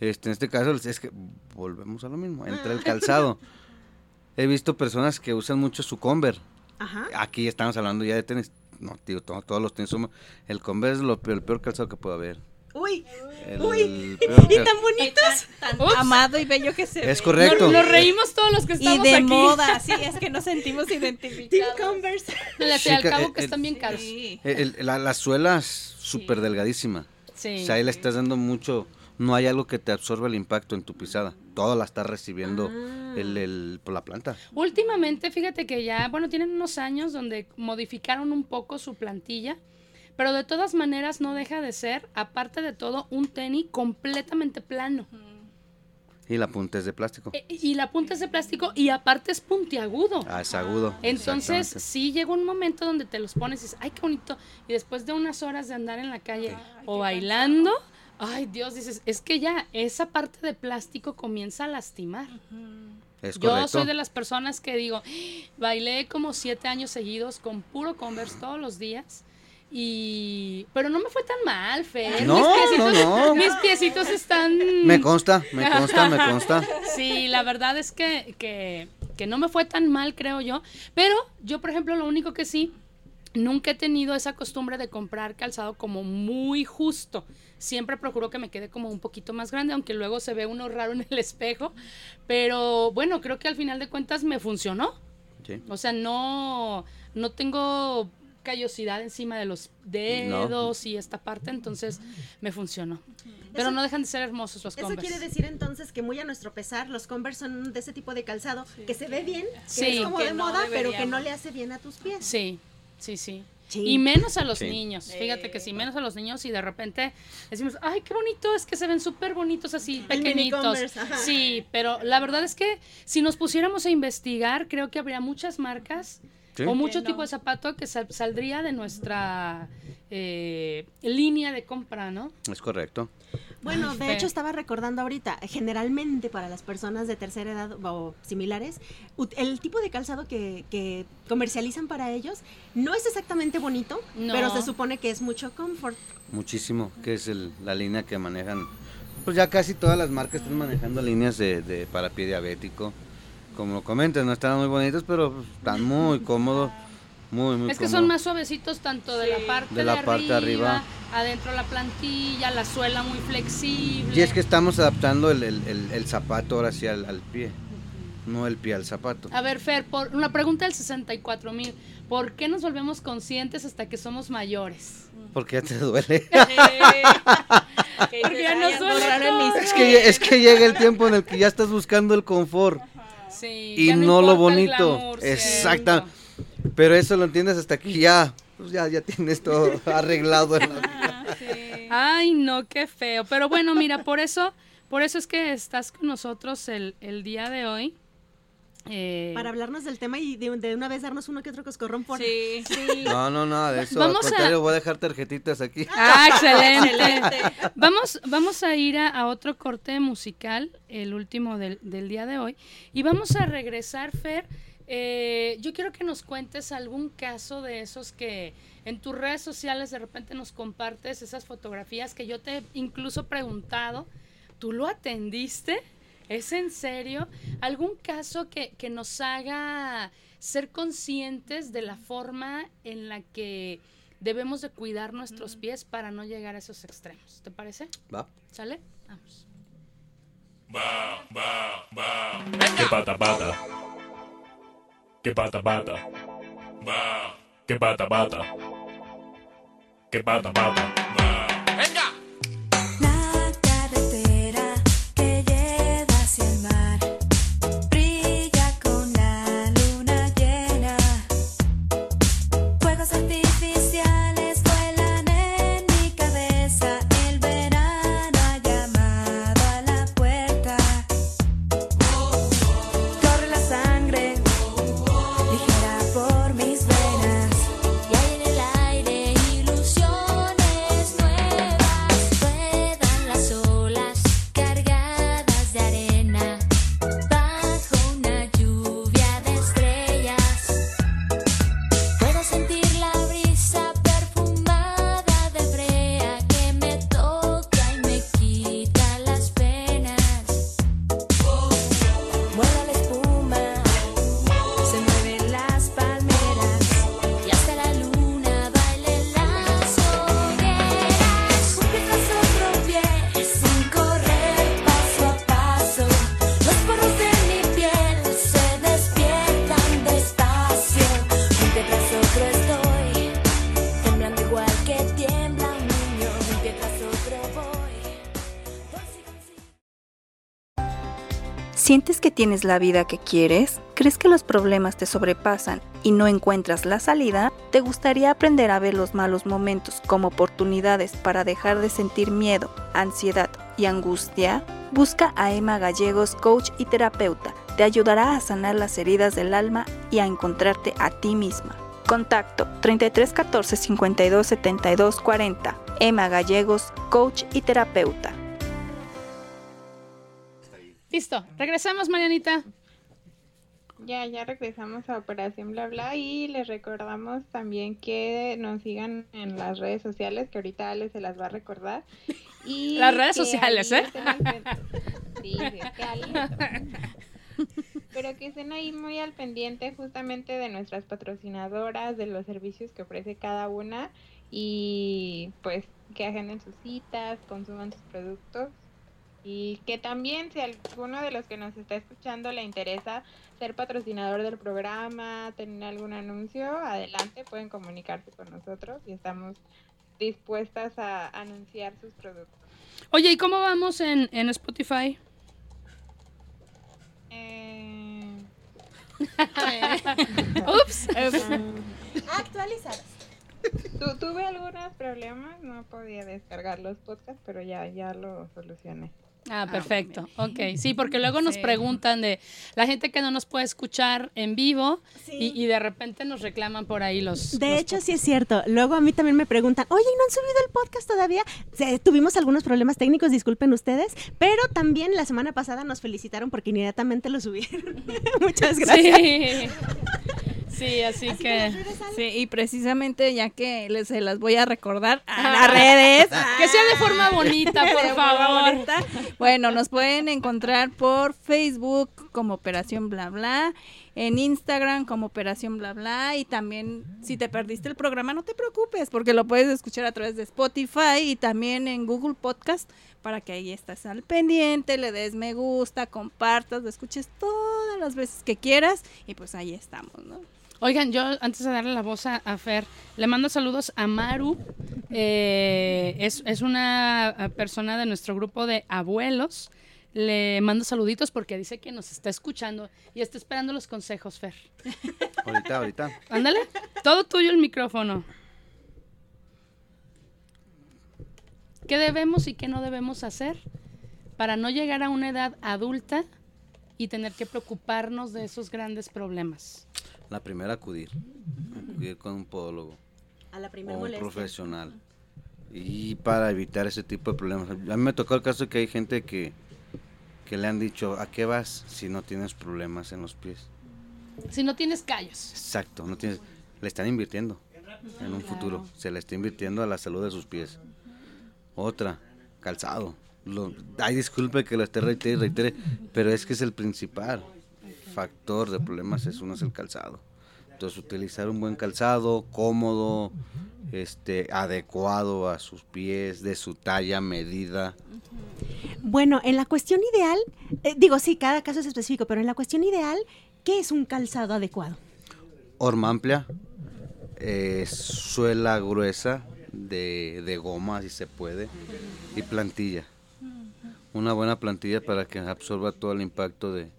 Este, en este caso es que volvemos a lo mismo, entre Ah. el calzado. (laughs) He visto personas que usan mucho su Converse. Ajá. Aquí estamos hablando ya de tenis. No, tío, to- todos los tenis son... El Converse es lo, peor- el peor calzado que puede haber. Uy, El uy, peor y tan bonitos. Tan Ups. amado y bello que se Es ve. correcto. nos, nos reímos todos los que Y estamos de aquí. moda, (laughs) sí, es que nos sentimos Team identificados. Converse. Sí, al cabo el- que están bien caros. Sí. El- el- la, la suela es súper delgadísima. Sí. O sea, ahí le estás dando mucho... No hay algo que te absorba el impacto en tu pisada. Todo la está recibiendo Ah. el, el- por la planta. Últimamente, fíjate que ya, bueno, tienen unos años donde modificaron un poco su plantilla Pero de todas maneras no deja de ser, aparte de todo, un tenis completamente plano. Y la punta es de plástico. E- Y la punta es de plástico y aparte es puntiagudo. Ah, es agudo. Entonces, exactamente. sí llega un momento donde te los pones y dices, ay, qué bonito. Y después de unas horas de andar en la calle o bailando, ay, Dios, dices, es que ya esa parte de plástico comienza a lastimar. Es Yo correcto. soy de las personas que digo, bailé como siete años seguidos con puro Converse todos los días. Y... Pero no me fue tan mal, Fer. No, mis piecitos, no, no. Mis piecitos están... Me consta, me consta, me consta. Sí, la verdad es que, que, que no me fue tan mal, creo yo. Pero yo, por ejemplo, lo único que sí, nunca he tenido esa costumbre de comprar calzado como muy justo. Siempre procuro que me quede como un poquito más grande, aunque luego se ve uno raro en el espejo. Pero bueno, creo que al final de cuentas me funcionó. Sí. O sea, no, no tengo callosidad encima de los dedos y esta parte, entonces me funcionó. Pero Eso- no dejan de ser hermosos los Eso Converse. quiere decir entonces que muy a nuestro pesar, los Converse son de ese tipo de calzado que se ve bien, que Sí. es como Que de no moda, pero que no le hace bien a tus pies. Sí, sí, sí. Sí. Y menos a los Sí. niños. Fíjate que sí, menos a los niños y de repente decimos, ay, qué bonito, es que se ven súper bonitos así, pequeñitos. Sí, pero la verdad es que si nos pusiéramos a investigar, creo que habría muchas marcas Sí. o mucho tipo de zapato que sal- saldría de nuestra eh, línea de compra, ¿no? Es correcto. Bueno, Ay, de Fe. hecho estaba recordando ahorita, generalmente para las personas de tercera edad o similares, el tipo de calzado que, que comercializan para ellos no es exactamente bonito, No. pero se supone que es mucho comfort. Muchísimo, que es el- la línea que manejan. Pues ya casi todas las marcas están manejando líneas de, de para pie diabético. Como lo comentas, no están muy bonitos, pero están muy cómodos. Muy, muy Es que son más suavecitos tanto de la parte De de, la parte arriba, arriba. adentro la plantilla, la suela muy flexible. Y es que estamos adaptando el, el- el- el zapato ahora sí al, al pie, no el pie al zapato. A ver, Fer, por una pregunta del 64 mil. ¿Por qué nos volvemos conscientes hasta que somos mayores? Porque ya te duele. (laughs) (laughs) Porque ya nos algo duele es, que, es que llega el tiempo en el que ya estás buscando el confort Sí, y no, lo bonito. glamour, cierto. Pero eso lo entiendes hasta que ya, pues ya, ya tienes todo (laughs) arreglado. en la vida. Ay, no, qué feo. Pero bueno, mira, por eso, por eso es que estás con nosotros el, el día de hoy. Eh, Para hablarnos del tema y de, de una vez darnos uno que otro coscorrón por... Sí. No, no, nada de eso. Vamos Al a- contrario, voy a dejar tarjetitas aquí. (laughs) Ah, excelente. Vamos, vamos a ir a, a otro corte musical, el último del, del día de hoy. Y vamos a regresar, Fer. Eh, yo quiero que nos cuentes algún caso de esos que en tus redes sociales de repente nos compartes esas fotografías que yo te he incluso preguntado. ¿Tú lo atendiste? ¿Es en serio? ¿Algún caso que, que nos haga ser conscientes de la forma en la que debemos de cuidar nuestros pies para no llegar a esos extremos? ¿Te parece? Va. ¿Sale? Vamos. Que pata pata. Que pata pata. Que pata pata. Que pata pata. ¿Sientes que tienes la vida que quieres? ¿Crees que los problemas te sobrepasan y no encuentras la salida? ¿Te gustaría aprender a ver los malos momentos como oportunidades para dejar de sentir miedo, ansiedad y angustia? Busca a Emma Gallegos, coach y terapeuta. Te ayudará a sanar las heridas del alma y a encontrarte a ti misma. Contacto 33 14 52 72 40. Emma Gallegos, coach y terapeuta. Listo, regresamos, Marianita. Ya, ya regresamos a Operación Bla Bla y les recordamos también que nos sigan en las redes sociales, que ahorita Ale se las va a recordar. (laughs) Y Las redes sociales, ¿eh? Sí, sí, es que Ale- (laughs) Pero que estén ahí muy al pendiente justamente de nuestras patrocinadoras, de los servicios que ofrece cada una y pues que agenden sus citas, consuman sus productos y que también si alguno de los que nos está escuchando le interesa ser patrocinador del programa, tener algún anuncio, adelante, pueden comunicarse con nosotros y estamos dispuestas a anunciar sus productos. Oye, ¿y cómo vamos en, en Spotify? Eh, (laughs) Ups. Actualizadas. tu- tuve algunos problemas, no podía descargar los podcasts, pero ya, ya lo solucioné. Ah, perfecto. (laughs) Ok, sí, porque luego nos Sí. preguntan de la gente que no nos puede escuchar en vivo y, y de repente nos reclaman por ahí los... De los hecho, sí es cierto. Luego a mí también me preguntan, oye, ¿y no han subido el podcast todavía? Se- tuvimos algunos problemas técnicos, disculpen ustedes, pero también la semana pasada nos felicitaron porque inmediatamente lo subieron. (laughs) Muchas gracias. Sí. (laughs) Sí, así, que... Sí, y precisamente ya que les, se las voy a recordar a Ah. las redes. Que sea de forma bonita, (laughs) por favor. bonita. Bueno, nos pueden encontrar por Facebook como Operación Bla Bla, en Instagram como Operación Bla Bla y también si te perdiste el programa no te preocupes porque lo puedes escuchar a través de Spotify y también en Google Podcast para que ahí estés al pendiente, le des me gusta, compartas, lo escuches todas las veces que quieras y pues ahí estamos, ¿no? Oigan, yo antes de darle la voz a, a Fer, le mando saludos a Maru. eh, es, es una persona de nuestro grupo de abuelos. Le mando saluditos porque dice que nos está escuchando y está esperando los consejos, Fer. Ahorita, ahorita. Ándale, todo tuyo el micrófono. ¿Qué debemos y qué no debemos hacer para no llegar a una edad adulta y tener que preocuparnos de esos grandes problemas? La primera acudir. Acudir con un podólogo A la o primera un molestia. profesional. Y para evitar ese tipo de problemas. A mí me tocó el caso que hay gente que, que le han dicho, ¿a qué vas si no tienes problemas en los pies? Si no tienes callos. Exacto, no tienes, le están invirtiendo en un futuro, se le está invirtiendo a la salud de sus pies. Otra, calzado. Lo, ay, disculpe que lo esté reitere reitere, pero es que es el principal factor de problemas, es uno es el calzado. Entonces utilizar un buen calzado, cómodo, este, adecuado a sus pies, de su talla, medida. Bueno, en la cuestión ideal, eh, digo, sí, cada caso es específico, pero en la cuestión ideal, ¿qué es un calzado adecuado? Horma amplia, eh, suela gruesa de, de goma, si se puede, y plantilla. Una buena plantilla para que absorba todo el impacto de,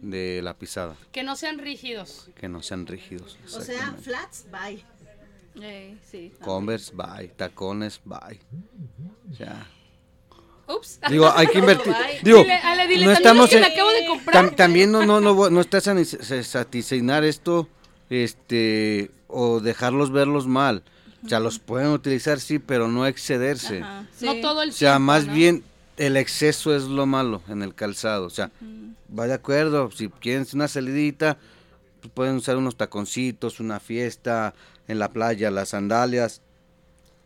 de la pisada, Que no sean rígidos. que no sean rígidos. O sea, flats, bye. sí. Converse, bye. Tacones, bye. Ya. Ups. Digo, hay que (laughs) invertir. Digo, Dile, Ale, dile, no también estamos en- acabo de comprar. Tam- también no, no, no, no está sani- se- satisfinar esto, este, o dejarlos verlos mal. O sea, los pueden utilizar, sí, pero no excederse. No todo el O sea, tiempo, más ¿no? bien el exceso es lo malo en el calzado. O sea, va de acuerdo, si quieren una salidita, pues pueden usar unos taconcitos, una fiesta en la playa, las sandalias.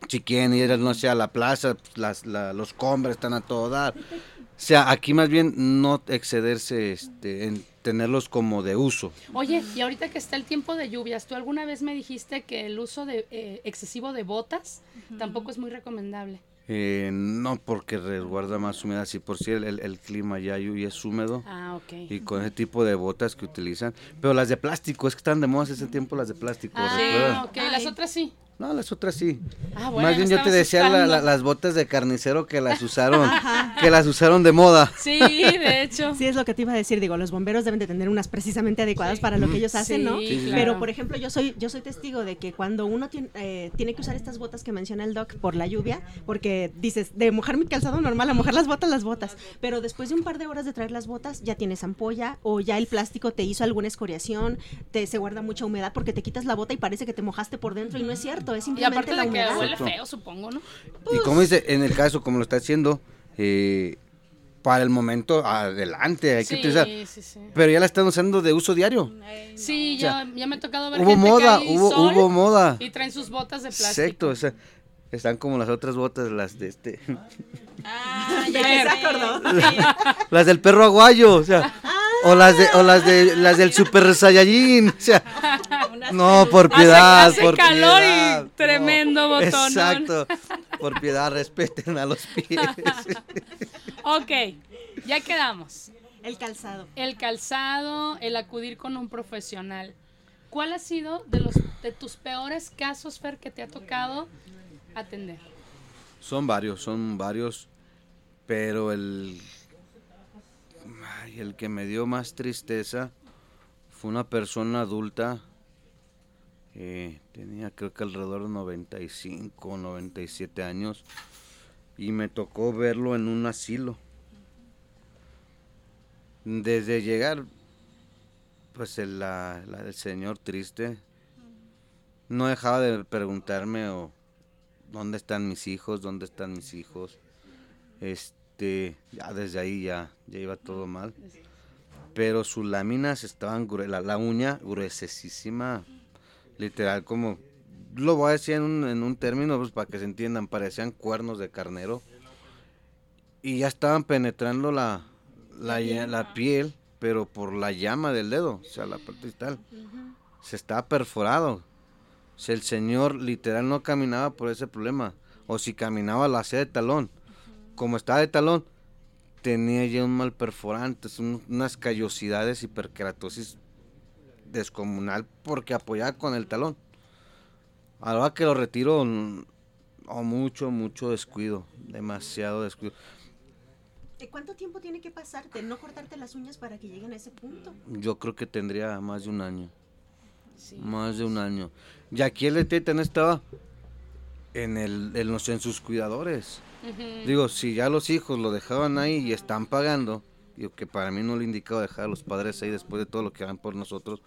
Si quieren ir, no sé, a la plaza, pues, las, la- los combres están a todo dar. O sea, aquí más bien no excederse este, en tenerlos como de uso. Oye, y ahorita que está el tiempo de lluvias, tú alguna vez me dijiste que el uso de eh, excesivo de botas tampoco es muy recomendable. Eh, no porque resguarda más humedad, si por si el, el- el clima ya es húmedo. Ah. Y con ese tipo de botas que utilizan. Pero las de plástico, es que están de moda ese tiempo las de plástico. Ah, ¿recuerdan? ok, las otras sí. No, las otras sí. Ah, bueno, Más bien yo te decía la- la- asustando. las botas de carnicero que las (laughs) usaron, que las usaron de moda. Sí, de hecho. Sí, es lo que te iba a decir, digo, los bomberos deben de tener unas precisamente adecuadas para lo que ellos hacen, Sí, ¿no? Sí. Pero, claro. por ejemplo, yo soy yo soy testigo de que cuando uno tiene, eh, tiene que usar estas botas que menciona el doc por la lluvia, porque dices, de mojar mi calzado normal a mojar las botas, las botas, pero después de un par de horas de traer las botas, ya tienes ampolla o ya el plástico te hizo alguna escoriación, te se guarda mucha humedad porque te quitas la bota y parece que te mojaste por dentro y no es cierto, es Y aparte la de que huele feo, supongo, ¿no? Y como dice, en el caso, como lo está haciendo, eh, para el momento, adelante, hay que utilizar. sí, sí. Pero ya la están usando de uso diario. Sí, O sea, ya, ya me ha tocado ver hubo gente que moda, hay hubo- sol hubo moda. Y traen sus botas de plástico. Exacto, o sea, están como las otras botas, las de este. Ah, Ya se sé. acordó. las del perro aguayo, o sea. O las de, o las de las del Super Saiyajin, (laughs) o sea. No, por Hace- piedad, hace por calor y piedad. tremendo botonón. Exacto. Por piedad, respeten a los pies. (laughs) Ok, ya quedamos. El calzado. El calzado, el acudir con un profesional. ¿Cuál ha sido de los de tus peores casos, Fer, que te ha tocado atender? Son varios, son varios, pero el, el que me dio más tristeza fue una persona adulta, eh, tenía creo que alrededor de 95 o 97 años, y me tocó verlo en un asilo. Desde llegar, pues el, la- la- el señor triste no dejaba de preguntarme dónde están mis hijos, dónde están mis hijos. Este, ya desde ahí ya, ya iba todo mal. Pero sus láminas estaban, la, la uña gruesísima, literal como, lo voy a decir en un, en un término pues, para que se entiendan, parecían cuernos de carnero. Y ya estaban penetrando la, la, la piel, pero por la llama del dedo, o sea, la parte distal. Se estaba perforado. O sea, el señor literal no caminaba por ese problema. O si caminaba, lo hacía de talón. Como estaba de talón, tenía ya un mal perforante, un- unas callosidades, hiperkeratosis descomunal porque apoyaba con el talón. A la hora que lo retiro, mm, oh, mucho, mucho descuido, demasiado descuido. ¿De ¿Cuánto tiempo tiene que pasar de no cortarte las uñas para que lleguen a ese punto? Yo creo que tendría más de un año. Más de un año. Y aquí el detalle no estaba en, el, en, los, en sus cuidadores. Digo, si ya los hijos lo dejaban ahí y están pagando, digo que para mí no le indicaba dejar a los padres ahí después de todo lo que hagan por nosotros.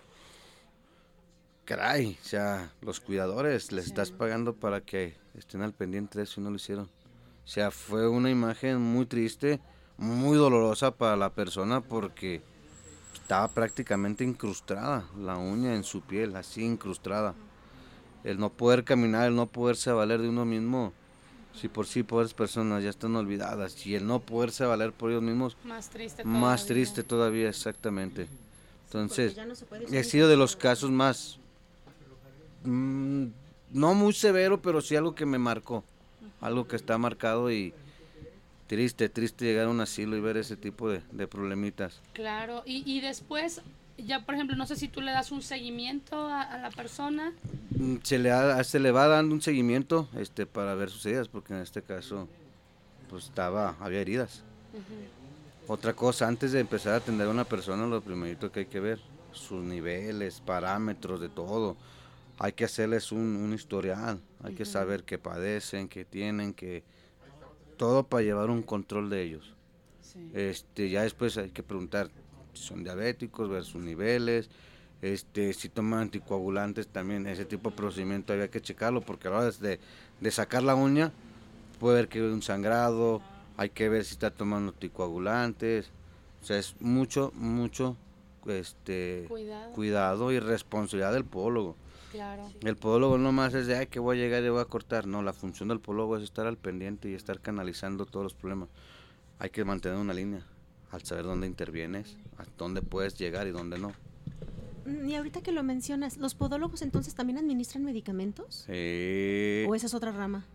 Caray, o sea, los cuidadores les estás pagando para que estén al pendiente de eso y no lo hicieron. O sea, fue una imagen muy triste, muy dolorosa para la persona porque estaba prácticamente incrustada la uña en su piel, así incrustada. El no poder caminar, el no poderse valer de uno mismo, si por sí pobres personas ya están olvidadas, y el no poderse valer por ellos mismos, Más triste más todavía. triste todavía, exactamente. Entonces, no he usar sido de los casos más, mm, no muy severo, pero sí algo que me marcó, algo que está marcado y triste, triste llegar a un asilo y ver ese tipo de, de problemitas. Claro, y, y después, ya por ejemplo, no sé si tú le das un seguimiento a, a la persona. Mm, se le, ha- se le va dando un seguimiento este para ver sus heridas porque en este caso pues estaba había heridas. Otra cosa antes de empezar a atender a una persona lo primerito que hay que ver sus niveles parámetros de todo. Hay que hacerles un, un historial hay que saber qué padecen qué tienen que todo para llevar un control de ellos. Este ya después hay que preguntar si son diabéticos ver sus niveles este si toman anticoagulantes también ese tipo de procedimiento había que checarlo porque a la hora de, de sacar la uña puede ver que hay un sangrado hay que ver si está tomando anticoagulantes o sea es mucho mucho este Cuidado. cuidado y responsabilidad del podólogo Claro. el podólogo no más es de, ay, que voy a llegar y voy a cortar. No, la función del podólogo es estar al pendiente y estar canalizando todos los problemas. Hay que mantener una línea, al saber dónde intervienes, a dónde puedes llegar y dónde no. Mm, Y ahorita que lo mencionas, ¿los podólogos entonces también administran medicamentos? Eh, ¿O esa es otra rama?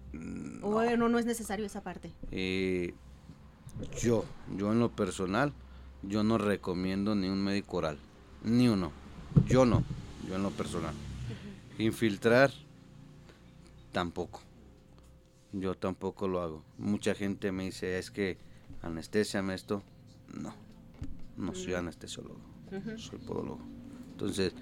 ¿O no, no es necesario esa parte? eh, yo, yo en lo personal, yo no recomiendo ni un médico oral, ni uno. Yo no, yo en lo personal. Infiltrar, tampoco. Yo tampoco lo hago. Mucha gente me dice, es que anestesiame esto. No, no soy anestesiólogo, soy podólogo. Entonces,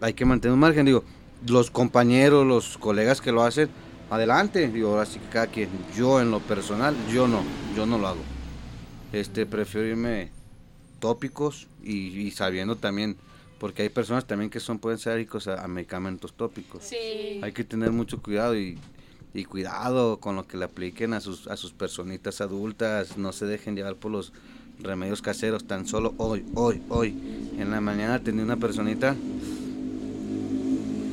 hay que mantener un margen. Digo, los compañeros, los colegas que lo hacen, adelante. Digo, ahora sí que cada quien. Yo en lo personal, yo no, yo no lo hago. Este, prefiero irme tópicos y, y sabiendo también, porque hay personas también que son pueden ser adictos a, a medicamentos tópicos. Sí. Hay que tener mucho cuidado y, y cuidado con lo que le apliquen a sus, a sus personitas adultas. No se dejen llevar por los remedios caseros. Tan solo hoy, hoy, hoy. En la mañana tenía una personita.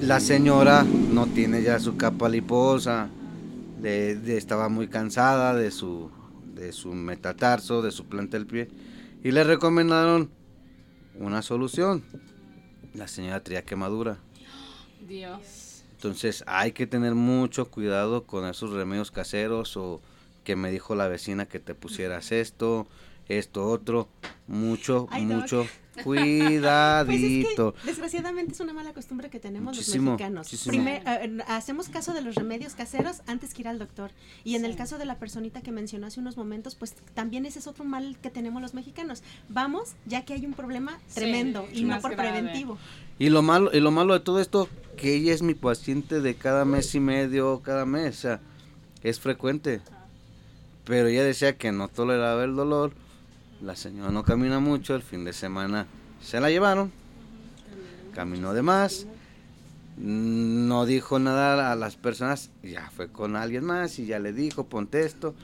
La señora no tiene ya su capa liposa. de- de- estaba muy cansada de su, de su metatarso, de su planta del pie. Y le recomendaron una solución. La señora traía quemadura. Dios. Entonces hay que tener mucho cuidado con esos remedios caseros o que me dijo la vecina que te pusieras esto, esto, otro. Mucho, Ay, mucho (laughs) Pues es cuidadito. que, desgraciadamente es una mala costumbre que tenemos Muchísimo, los mexicanos. Primer- eh, hacemos caso de los remedios caseros antes que ir al doctor. Y en el caso de la personita que mencionó hace unos momentos, pues también ese es otro mal que tenemos los mexicanos. Vamos, ya que hay un problema Sí, tremendo y no por grave. preventivo. Y lo malo, y lo malo de todo esto, que ella es mi paciente de cada mes y medio, cada mes, o sea, es frecuente. Pero ella decía que no toleraba el dolor. La señora no camina mucho, el fin de semana se la llevaron. Caminó de más. No dijo nada a las personas, ya fue con alguien más y ya le dijo, ponte esto.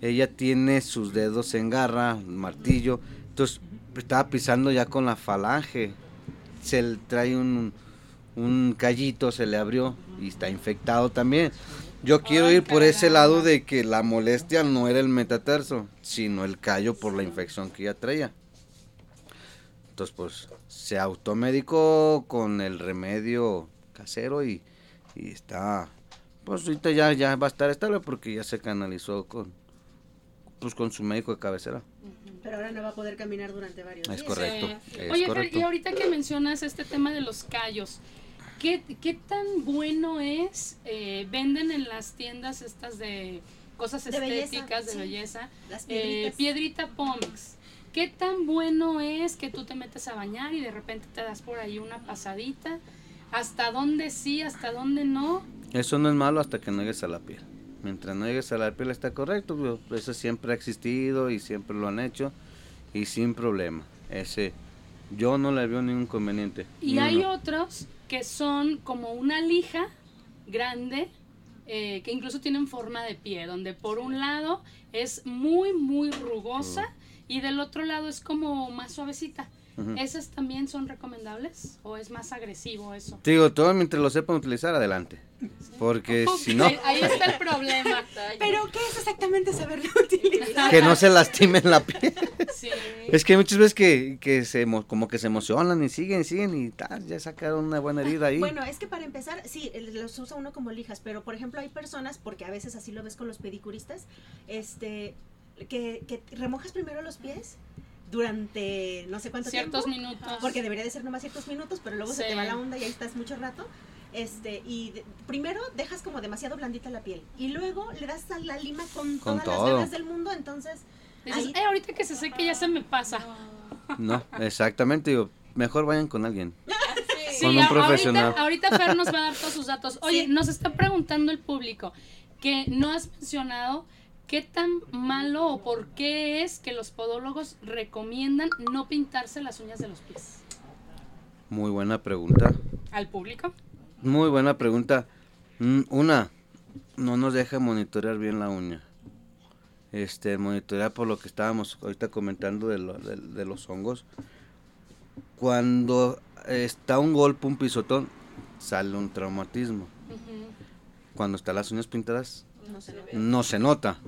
Ella tiene sus dedos en garra, martillo. Entonces estaba pisando ya con la falange se le trae un, un callito, se le abrió y está infectado también. Yo quiero ir por ese lado de que la molestia no era el metatarso, sino el callo por la infección que ella traía. Entonces, pues, se automedicó con el remedio casero y, y está, pues ahorita ya, ya va a estar estable porque ya se canalizó con, pues, con su médico de cabecera. Pero ahora no va a poder caminar durante varios Es días. correcto. Sí. es Oye, Fer, correcto. y ahorita que mencionas este tema de los callos, ¿qué, qué tan bueno es? eh, venden en las tiendas estas de cosas De belleza, estéticas, de sí. belleza, Las eh, piedritas. piedrita Pomix. ¿Qué tan bueno es que tú te metes a bañar y de repente te das por ahí una pasadita? ¿Hasta dónde sí, hasta dónde no? Eso no es malo hasta que no llegues a la piel. Mientras no llegues a la piel está correcto, eso siempre ha existido y siempre lo han hecho y sin problema. Ese yo no le veo ningún inconveniente. Y ni hay uno. otros que son como una lija grande, eh, que incluso tienen forma de pie, donde por un lado es muy, muy rugosa y del otro lado es como más suavecita. ¿Esas también son recomendables o es más agresivo eso? Te Digo, todo mientras lo sepan utilizar, adelante. Porque si no, (laughs) Ahí, está el problema. Pero ¿qué es exactamente saberlo utilizar? que no se lastimen la piel. Sí. Es que hay muchas veces que, que se como que se emocionan y siguen, siguen y tal, ya sacaron una buena herida ahí. Bueno, es que para empezar, sí, los usa uno como lijas, pero por ejemplo hay personas, porque a veces así lo ves con los pedicuristas, este, que, que remojas primero los pies durante no sé cuánto Ciertos tiempo. minutos. Porque debería de ser nomás ciertos minutos, pero luego se te va la onda y ahí estás mucho rato. Este, y de- primero dejas como demasiado blandita la piel y luego le das a la lima con, Con todas todo. las ganas del mundo, entonces Dices, ahí- "Eh, ahorita que se seque ya se me pasa. No, exactamente, digo, mejor vayan con alguien. (laughs) Sí, Con un a- profesional. Ahorita, ahorita Fer nos va a dar todos sus datos. Oye, Sí. nos está preguntando el público que no has mencionado qué tan malo o por qué es que los podólogos recomiendan no pintarse las uñas de los pies. Muy buena pregunta. ¿Al público? Muy buena pregunta. Mm, Una, no nos deja monitorear bien la uña. Este, monitorear por lo que estábamos ahorita comentando de, lo- de- de los hongos. Cuando está un golpe, un pisotón, sale un traumatismo. Cuando están las uñas pintadas, no se no nota.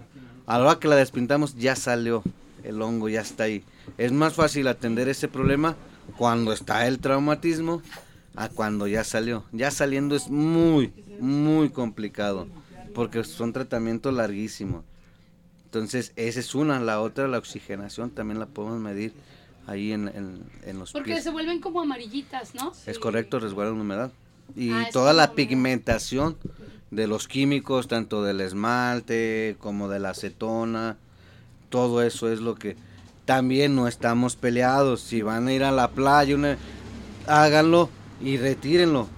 A la hora que la despintamos ya salió el hongo, ya está ahí. Es más fácil atender ese problema cuando está el traumatismo a cuando ya salió. Ya saliendo es muy, muy complicado porque son tratamientos larguísimos. Entonces, esa es una. La otra, la oxigenación, también la podemos medir ahí en, en- en los Porque pies. se vuelven como amarillitas, ¿no? Es correcto, resguardan humedad. Y Ah, toda la humedad. pigmentación de los químicos, tanto del esmalte como de la acetona. Todo eso es lo que también no estamos peleados. Si van a ir a la playa, una- háganlo y retírenlo.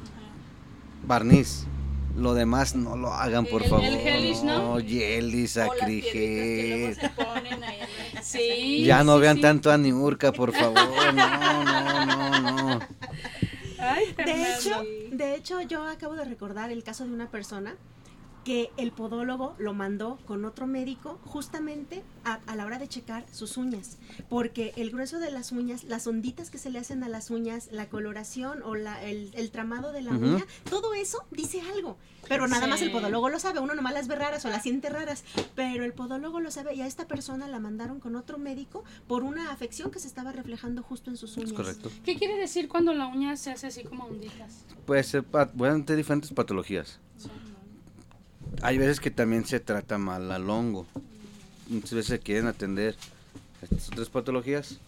Barniz. Lo demás no lo hagan, por El- el favor. gelish, ¿no? Yelis, acrigel. Sí. Ya no sí, vean sí. tanto a Niurka, por favor. No, no, no, no. De hecho, de hecho, yo acabo de recordar el caso de una persona que el podólogo lo mandó con otro médico justamente a, a la hora de checar sus uñas, porque el grueso de las uñas, las onditas que se le hacen a las uñas, la coloración o la, el, el tramado de la uña, todo eso dice algo, pero nada más el podólogo lo sabe, uno nomás las ve raras o las siente raras, pero el podólogo lo sabe y a esta persona la mandaron con otro médico por una afección que se estaba reflejando justo en sus uñas. correcto. ¿Qué quiere decir cuando la uña se hace así como onditas? Puede ser, pat- pueden tener diferentes patologías. Hay veces que también se trata mal al hongo. Muchas veces se quieren atender estas otras patologías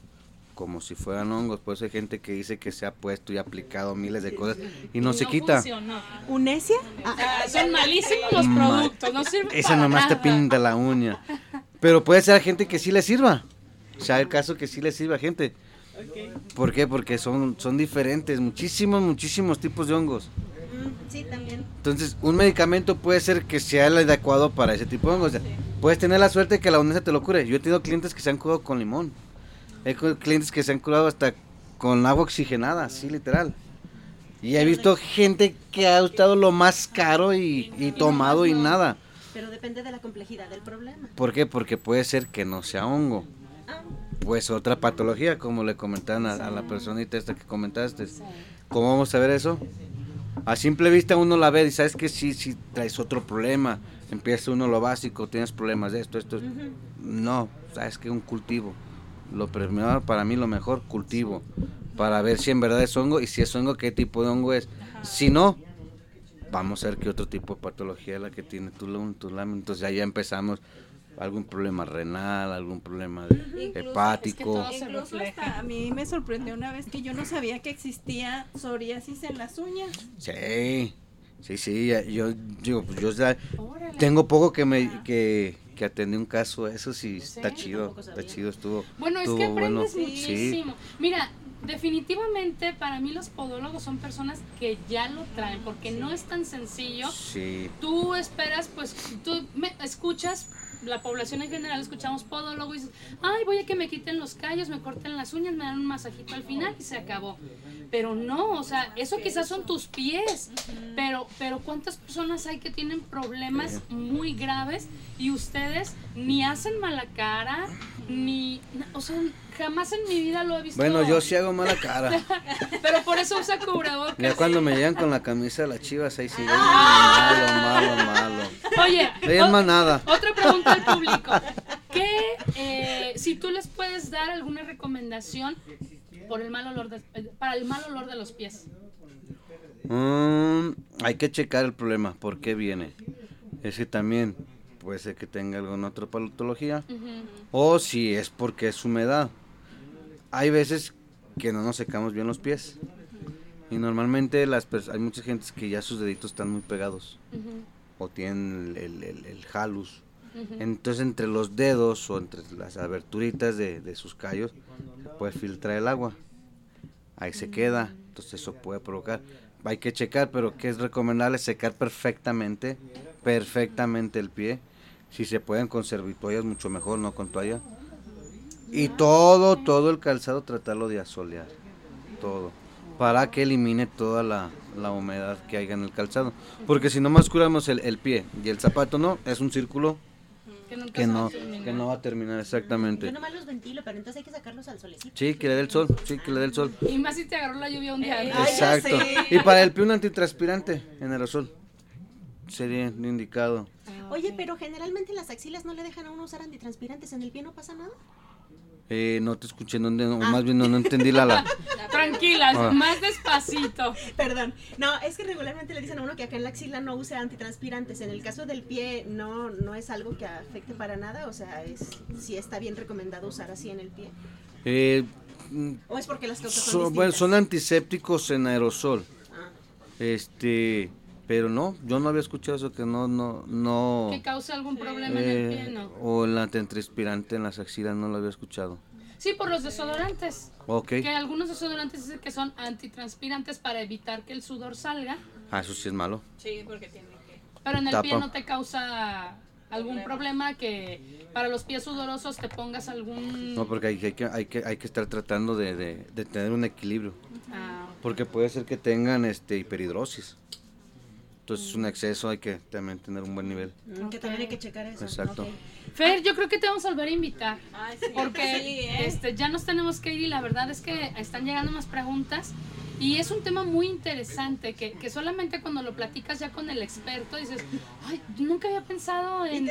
como si fueran hongos. Por eso hay gente que dice que se ha puesto y aplicado miles de cosas y no, se quita. funcionó. ¿Unesia? Ah, son malísimos los productos, no sirven Ese para nomás te pinta la uña. Pero puede ser gente que sí le sirva. O sea, el caso que sí le sirva a gente. ¿Por qué? Porque son, son diferentes, muchísimos, muchísimos tipos de hongos. Sí, también. Entonces, un medicamento puede ser que sea el adecuado para ese tipo de hongos. O sea, puedes tener la suerte que la onesa te lo cure. Yo he tenido clientes que se han curado con limón. Hay cu- clientes que se han curado hasta con agua oxigenada, sí, literal. Y he visto gente que ha gustado lo más caro y, y tomado y nada. Pero depende de la complejidad del problema. ¿Por qué? Porque puede ser que no sea hongo. Pues otra patología, como le comentaban a, a la personita esta que comentaste. ¿Cómo vamos a ver eso? A simple vista uno la ve y sabes que sí, sí traes otro problema. Empieza uno lo básico, tienes problemas de esto, esto. No, sabes que un cultivo. Lo primero para mí lo mejor, cultivo. Para ver si en verdad es hongo y si es hongo, qué tipo de hongo es. Si no, vamos a ver qué otro tipo de patología es la que tiene tu, tu lámina. Entonces ya, ya empezamos algún problema renal, algún problema de- Incluso- hepático. Incluso hasta a mí me sorprendió una vez que yo no sabía que existía psoriasis en las uñas. Sí, sí, sí, ya- yo, yo, pues, yo ya tengo poco que me que, que atendí un caso, eso sí, está chido, está chido, estuvo, Bueno, es que aprendes bueno, muchísimo. Mira, definitivamente para mí los podólogos son personas que ya lo traen, porque no es tan sencillo. sí, Tú esperas, pues, tú me escuchas, la población en general escuchamos podólogo y dices, ay, voy a que me quiten los callos, me corten las uñas, me dan un masajito al final y se acabó. Pero no, o sea, eso quizás son tus pies, pero, pero ¿cuántas personas hay que tienen problemas muy graves y ustedes ni hacen mala cara, ni, o sea, jamás en mi vida lo he visto. Bueno, yo sí hago mala cara. (laughs) pero por eso usa cubrebocas. Ya cuando me llegan con la camisa de las chivas, ahí sí, malo, malo, malo. Oye, es o- más nada. Otra pregunta al público. (laughs) ¿Qué, eh, si tú les puedes dar alguna recomendación por el mal olor de- para el mal olor de los pies? Mm, hay que checar el problema, por qué viene. Es que también puede ser que tenga alguna otra patología. O si es porque es humedad. Hay veces que no nos secamos bien los pies. Y normalmente las hay mucha gente que ya sus deditos están muy pegados. O tienen el, el, el jalus. Entonces entre los dedos o entre las aberturitas de, de sus callos se puede filtrar el agua. Ahí se queda. Entonces eso puede provocar. Hay que checar, pero que es recomendable secar perfectamente, perfectamente el pie. Si se pueden con servitoallas, mucho mejor, no con toalla. Y todo, todo el calzado tratarlo de asolear. Todo. Para que elimine toda la, la humedad que haya en el calzado. Porque si nomás curamos el, el pie y el zapato no, es un círculo Que nunca no, que no va a terminar exactamente. Yo nomás los ventilo, pero entonces hay que sacarlos al solecito. Sí, que le dé el sol, sí, que le dé el sol. Y más si te agarró la lluvia un día antes. Exacto. Y para el pie un antitranspirante en aerosol. Sería indicado. Oye, pero generalmente las axilas no le dejan a uno usar antitranspirantes. ¿En el pie no pasa nada? Eh, no te escuché, no, no, más bien no, no entendí la... la (laughs) Tranquila, Ah. más despacito. Perdón. No, es que regularmente le dicen a uno que acá en la axila no use antitranspirantes. En el caso del pie no, no es algo que afecte para nada. O sea, es sí está bien recomendado usar así en el pie. Eh, ¿O es porque las causas son son, bueno, son antisépticos en aerosol. Ah. Este, Pero no, yo no había escuchado eso, que no, no, no... Que cause algún problema en el eh, pie, ¿no? o el antitranspirante en las axilas, no lo había escuchado. Sí, por los desodorantes. Ok. Que algunos desodorantes dicen que son antitranspirantes para evitar que el sudor salga, Ah, eso sí es malo. Sí, porque tiene que... pero en el Tapa. pie no te causa algún problema que para los pies sudorosos te pongas algún... No, porque hay, hay que, hay, que, hay que estar tratando de, de- de tener un equilibrio. Ah, Porque puede ser que tengan este hiperhidrosis. Entonces, un exceso hay que también tener un buen nivel. Que también hay que checar eso. Exacto. Ok. Fer, yo creo que te vamos a volver a invitar. Ay, sí. Porque Sí, ¿eh? este, ya nos tenemos que ir y la verdad es que están llegando más preguntas. Y es un tema muy interesante que, que solamente cuando lo platicas ya con el experto dices, ay, nunca había pensado en,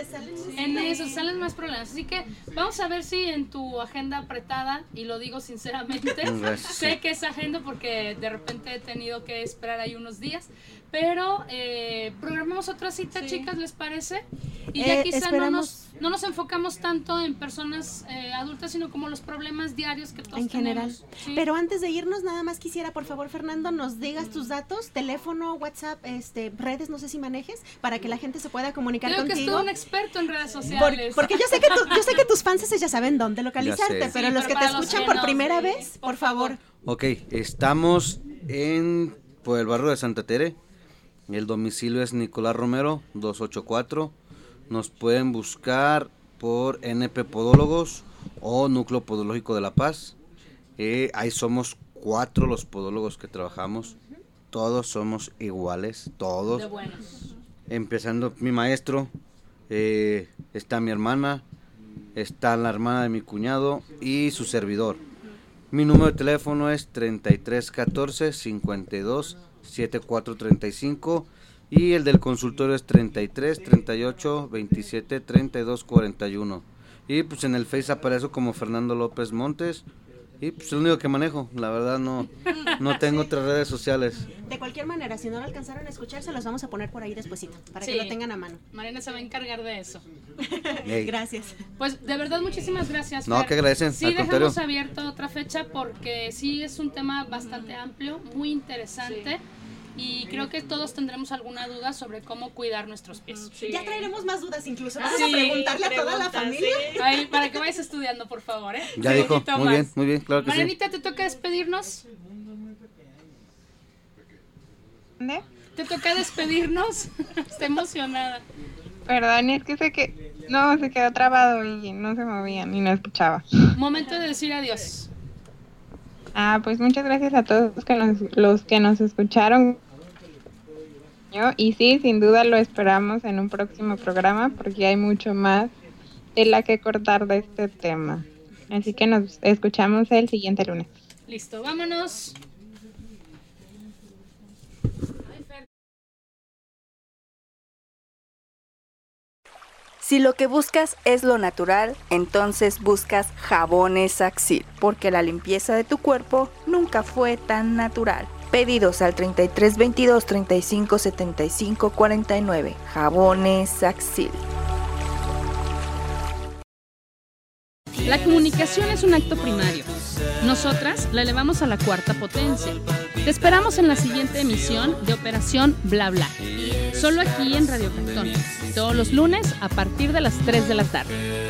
en eso, salen más problemas. Así que vamos a ver si en tu agenda apretada, y lo digo sinceramente, sé que es agenda porque de repente he tenido que esperar ahí unos días, pero eh, programamos otra cita, chicas, ¿les parece? Y ya Eh, quizá no nos, no nos enfocamos tanto en personas eh, adultas, sino como los problemas diarios que todos en general. tenemos. Sí. Pero antes de irnos, nada más quisiera, por favor, Fernando, nos digas tus datos, teléfono, WhatsApp, este, redes, no sé si manejes, para que la gente se pueda comunicar Creo que es contigo. todo un experto en redes Por- sociales. porque yo sé que tu- yo sé que tus fans ya saben dónde localizarte, pero Sí, los pero que te los escuchan que por primera sí, vez, por favor. Ok, estamos en por el barrio de Santa Tere. El domicilio es Nicolás Romero, 284. Nos pueden buscar por NP Podólogos o Núcleo Podológico de La Paz. Eh, ahí somos cuatro los podólogos que trabajamos. Todos somos iguales, todos. De buenos. Empezando mi maestro, eh, está mi hermana, está la hermana de mi cuñado y su servidor. Mi número de teléfono es 3314 52 7435 y el del consultorio es 33 38 27 32 41. Y pues en el Face aparezco como Fernando López Montes y pues es lo único que manejo, la verdad no no tengo otras redes sociales. De cualquier manera, si no lo alcanzaron a escuchar, se los vamos a poner por ahí despuesito, para Sí. que lo tengan a mano. Mariana se va a encargar de eso. (laughs) Gracias. Pues de verdad muchísimas gracias. No, Fer. que agradecen, Sí, al dejamos contrario. abierta otra fecha porque sí es un tema bastante amplio, muy interesante. Y creo que todos tendremos alguna duda sobre cómo cuidar nuestros pies. Ya traeremos más dudas incluso. Vamos Sí, a preguntarle a toda la familia. Ahí, para que vayas estudiando, por favor, ¿eh? Ya dijo, muy más. bien, muy bien, claro que ¿te toca despedirnos? ¿Dónde? ¿Te toca despedirnos? (laughs) Está emocionada. Perdón, es que sé que no se quedó trabado y no se movía ni no escuchaba. Momento de decir adiós. Ah, pues muchas gracias a todos los que nos, los que nos escucharon. Y sí, sin duda lo esperamos en un próximo programa porque hay mucho más de la que cortar de este tema. Así que nos escuchamos el siguiente lunes. Listo, vámonos. Si lo que buscas es lo natural, entonces buscas jabones Axil, porque la limpieza de tu cuerpo nunca fue tan natural. Pedidos al 33 22 35 75 49. Jabones Axil. La comunicación es un acto primario. Nosotras la elevamos a la cuarta potencia. Te esperamos en la siguiente emisión de Operación Bla Bla. Solo aquí en Radio Cantón. Todos los lunes a partir de las 3 de la tarde.